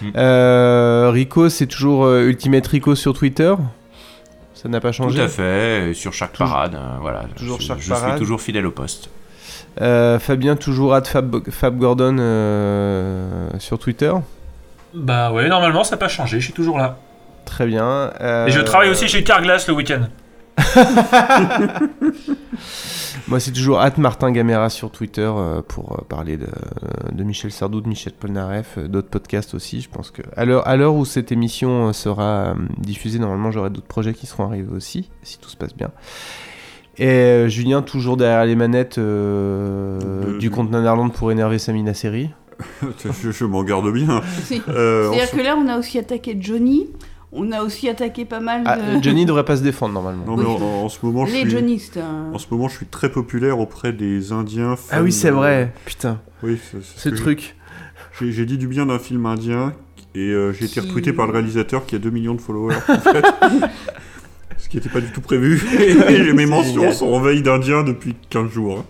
[SPEAKER 6] Mm.
[SPEAKER 3] Euh, Rico, c'est toujours euh, Ultimate Rico sur Twitter? Ça n'a pas changé?
[SPEAKER 6] Tout à fait, sur chaque
[SPEAKER 3] Toujours-
[SPEAKER 6] parade. euh, voilà,
[SPEAKER 3] toujours
[SPEAKER 6] je,
[SPEAKER 3] chaque
[SPEAKER 6] je
[SPEAKER 3] parade.
[SPEAKER 6] suis toujours fidèle au poste.
[SPEAKER 3] Euh, Fabien, toujours at Fab, Fab Gordon euh, sur Twitter?
[SPEAKER 7] Bah ouais, normalement ça n'a pas changé, je suis toujours là.
[SPEAKER 3] Très bien. Euh,
[SPEAKER 7] Et je travaille aussi chez Carglass le week-end.
[SPEAKER 3] Moi, c'est toujours at Martin Gamera sur Twitter euh, pour euh, parler de, de Michel Sardou, de Michel Polnareff, euh, d'autres podcasts aussi. Je pense que à l'heure, où cette émission euh, sera euh, diffusée, normalement, j'aurai d'autres projets qui seront arrivés aussi, si tout se passe bien. Et euh, Julien, toujours derrière les manettes euh,
[SPEAKER 4] De-
[SPEAKER 3] du compte Nanarland pour énerver Samina Seri.
[SPEAKER 4] je je m'en garde bien. Euh,
[SPEAKER 5] C'est-à-dire que là, on a aussi attaqué Johnny. On a aussi attaqué pas mal de.
[SPEAKER 3] Ah, Johnny devrait pas se défendre normalement.
[SPEAKER 4] Non, mais en, en ce moment, je
[SPEAKER 5] Les
[SPEAKER 4] suis...
[SPEAKER 5] Johnnistes. hein.
[SPEAKER 4] En ce moment, je suis très populaire auprès des Indiens.
[SPEAKER 3] Ah oui, c'est
[SPEAKER 4] de-
[SPEAKER 3] vrai, putain.
[SPEAKER 4] Oui, c'est
[SPEAKER 3] Ce truc.
[SPEAKER 4] J'ai dit du bien d'un film indien et euh, j'ai été retweeté par le réalisateur qui a 2 millions de followers. en fait. Ce qui n'était pas du tout prévu. Et mes mentions
[SPEAKER 3] génial.
[SPEAKER 4] sont en veille d'Indien depuis 15 jours. hein.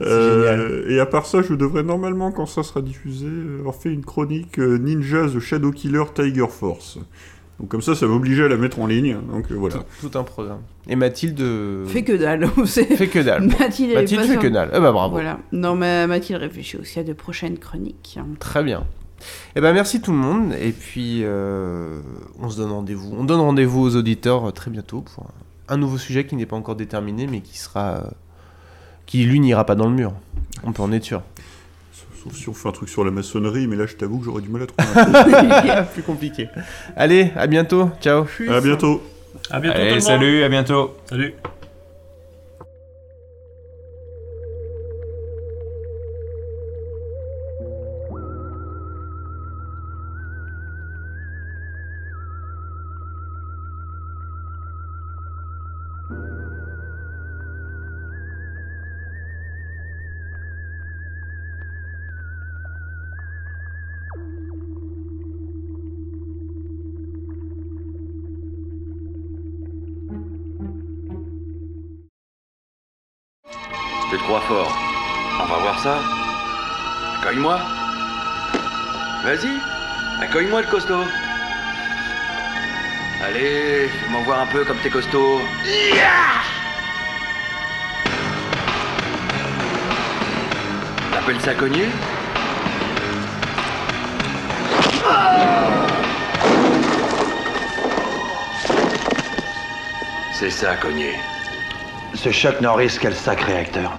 [SPEAKER 4] Euh, et à part ça, je devrais normalement, quand ça sera diffusé, avoir fait une chronique euh, Ninja The Shadow Killer Tiger Force. Donc comme ça, ça m'obligeait à la mettre en ligne. Donc euh, voilà.
[SPEAKER 3] Tout, tout un programme. Et Mathilde. euh,
[SPEAKER 5] Fait que dalle.
[SPEAKER 3] Fait que dalle.
[SPEAKER 5] Mathilde,
[SPEAKER 3] Mathilde fait que dalle. Eh ben, bravo.
[SPEAKER 5] Voilà. Non, mais Mathilde réfléchit aussi à de prochaines chroniques.
[SPEAKER 3] Très bien. Eh ben merci tout le monde et puis euh, on se donne rendez-vous. On donne rendez-vous aux auditeurs très bientôt pour un, un nouveau sujet qui n'est pas encore déterminé mais qui sera euh, qui lui n'ira pas dans le mur. On peut en être sûr.
[SPEAKER 4] Sauf si on fait un truc sur la maçonnerie, mais là, je t'avoue que j'aurais du mal à trouver.
[SPEAKER 3] Plus compliqué. Allez, à bientôt. Ciao.
[SPEAKER 4] à bientôt.
[SPEAKER 7] À bientôt. tout le
[SPEAKER 6] Allez,
[SPEAKER 7] monde.
[SPEAKER 6] salut, à bientôt.
[SPEAKER 7] Salut.
[SPEAKER 17] Accueille-moi le costaud. Allez, fais-moi voir un peu comme t'es costaud. T'appelles ça cogner C'est ça, cogner.
[SPEAKER 12] Ce Chuck Norris, quel sacré acteur.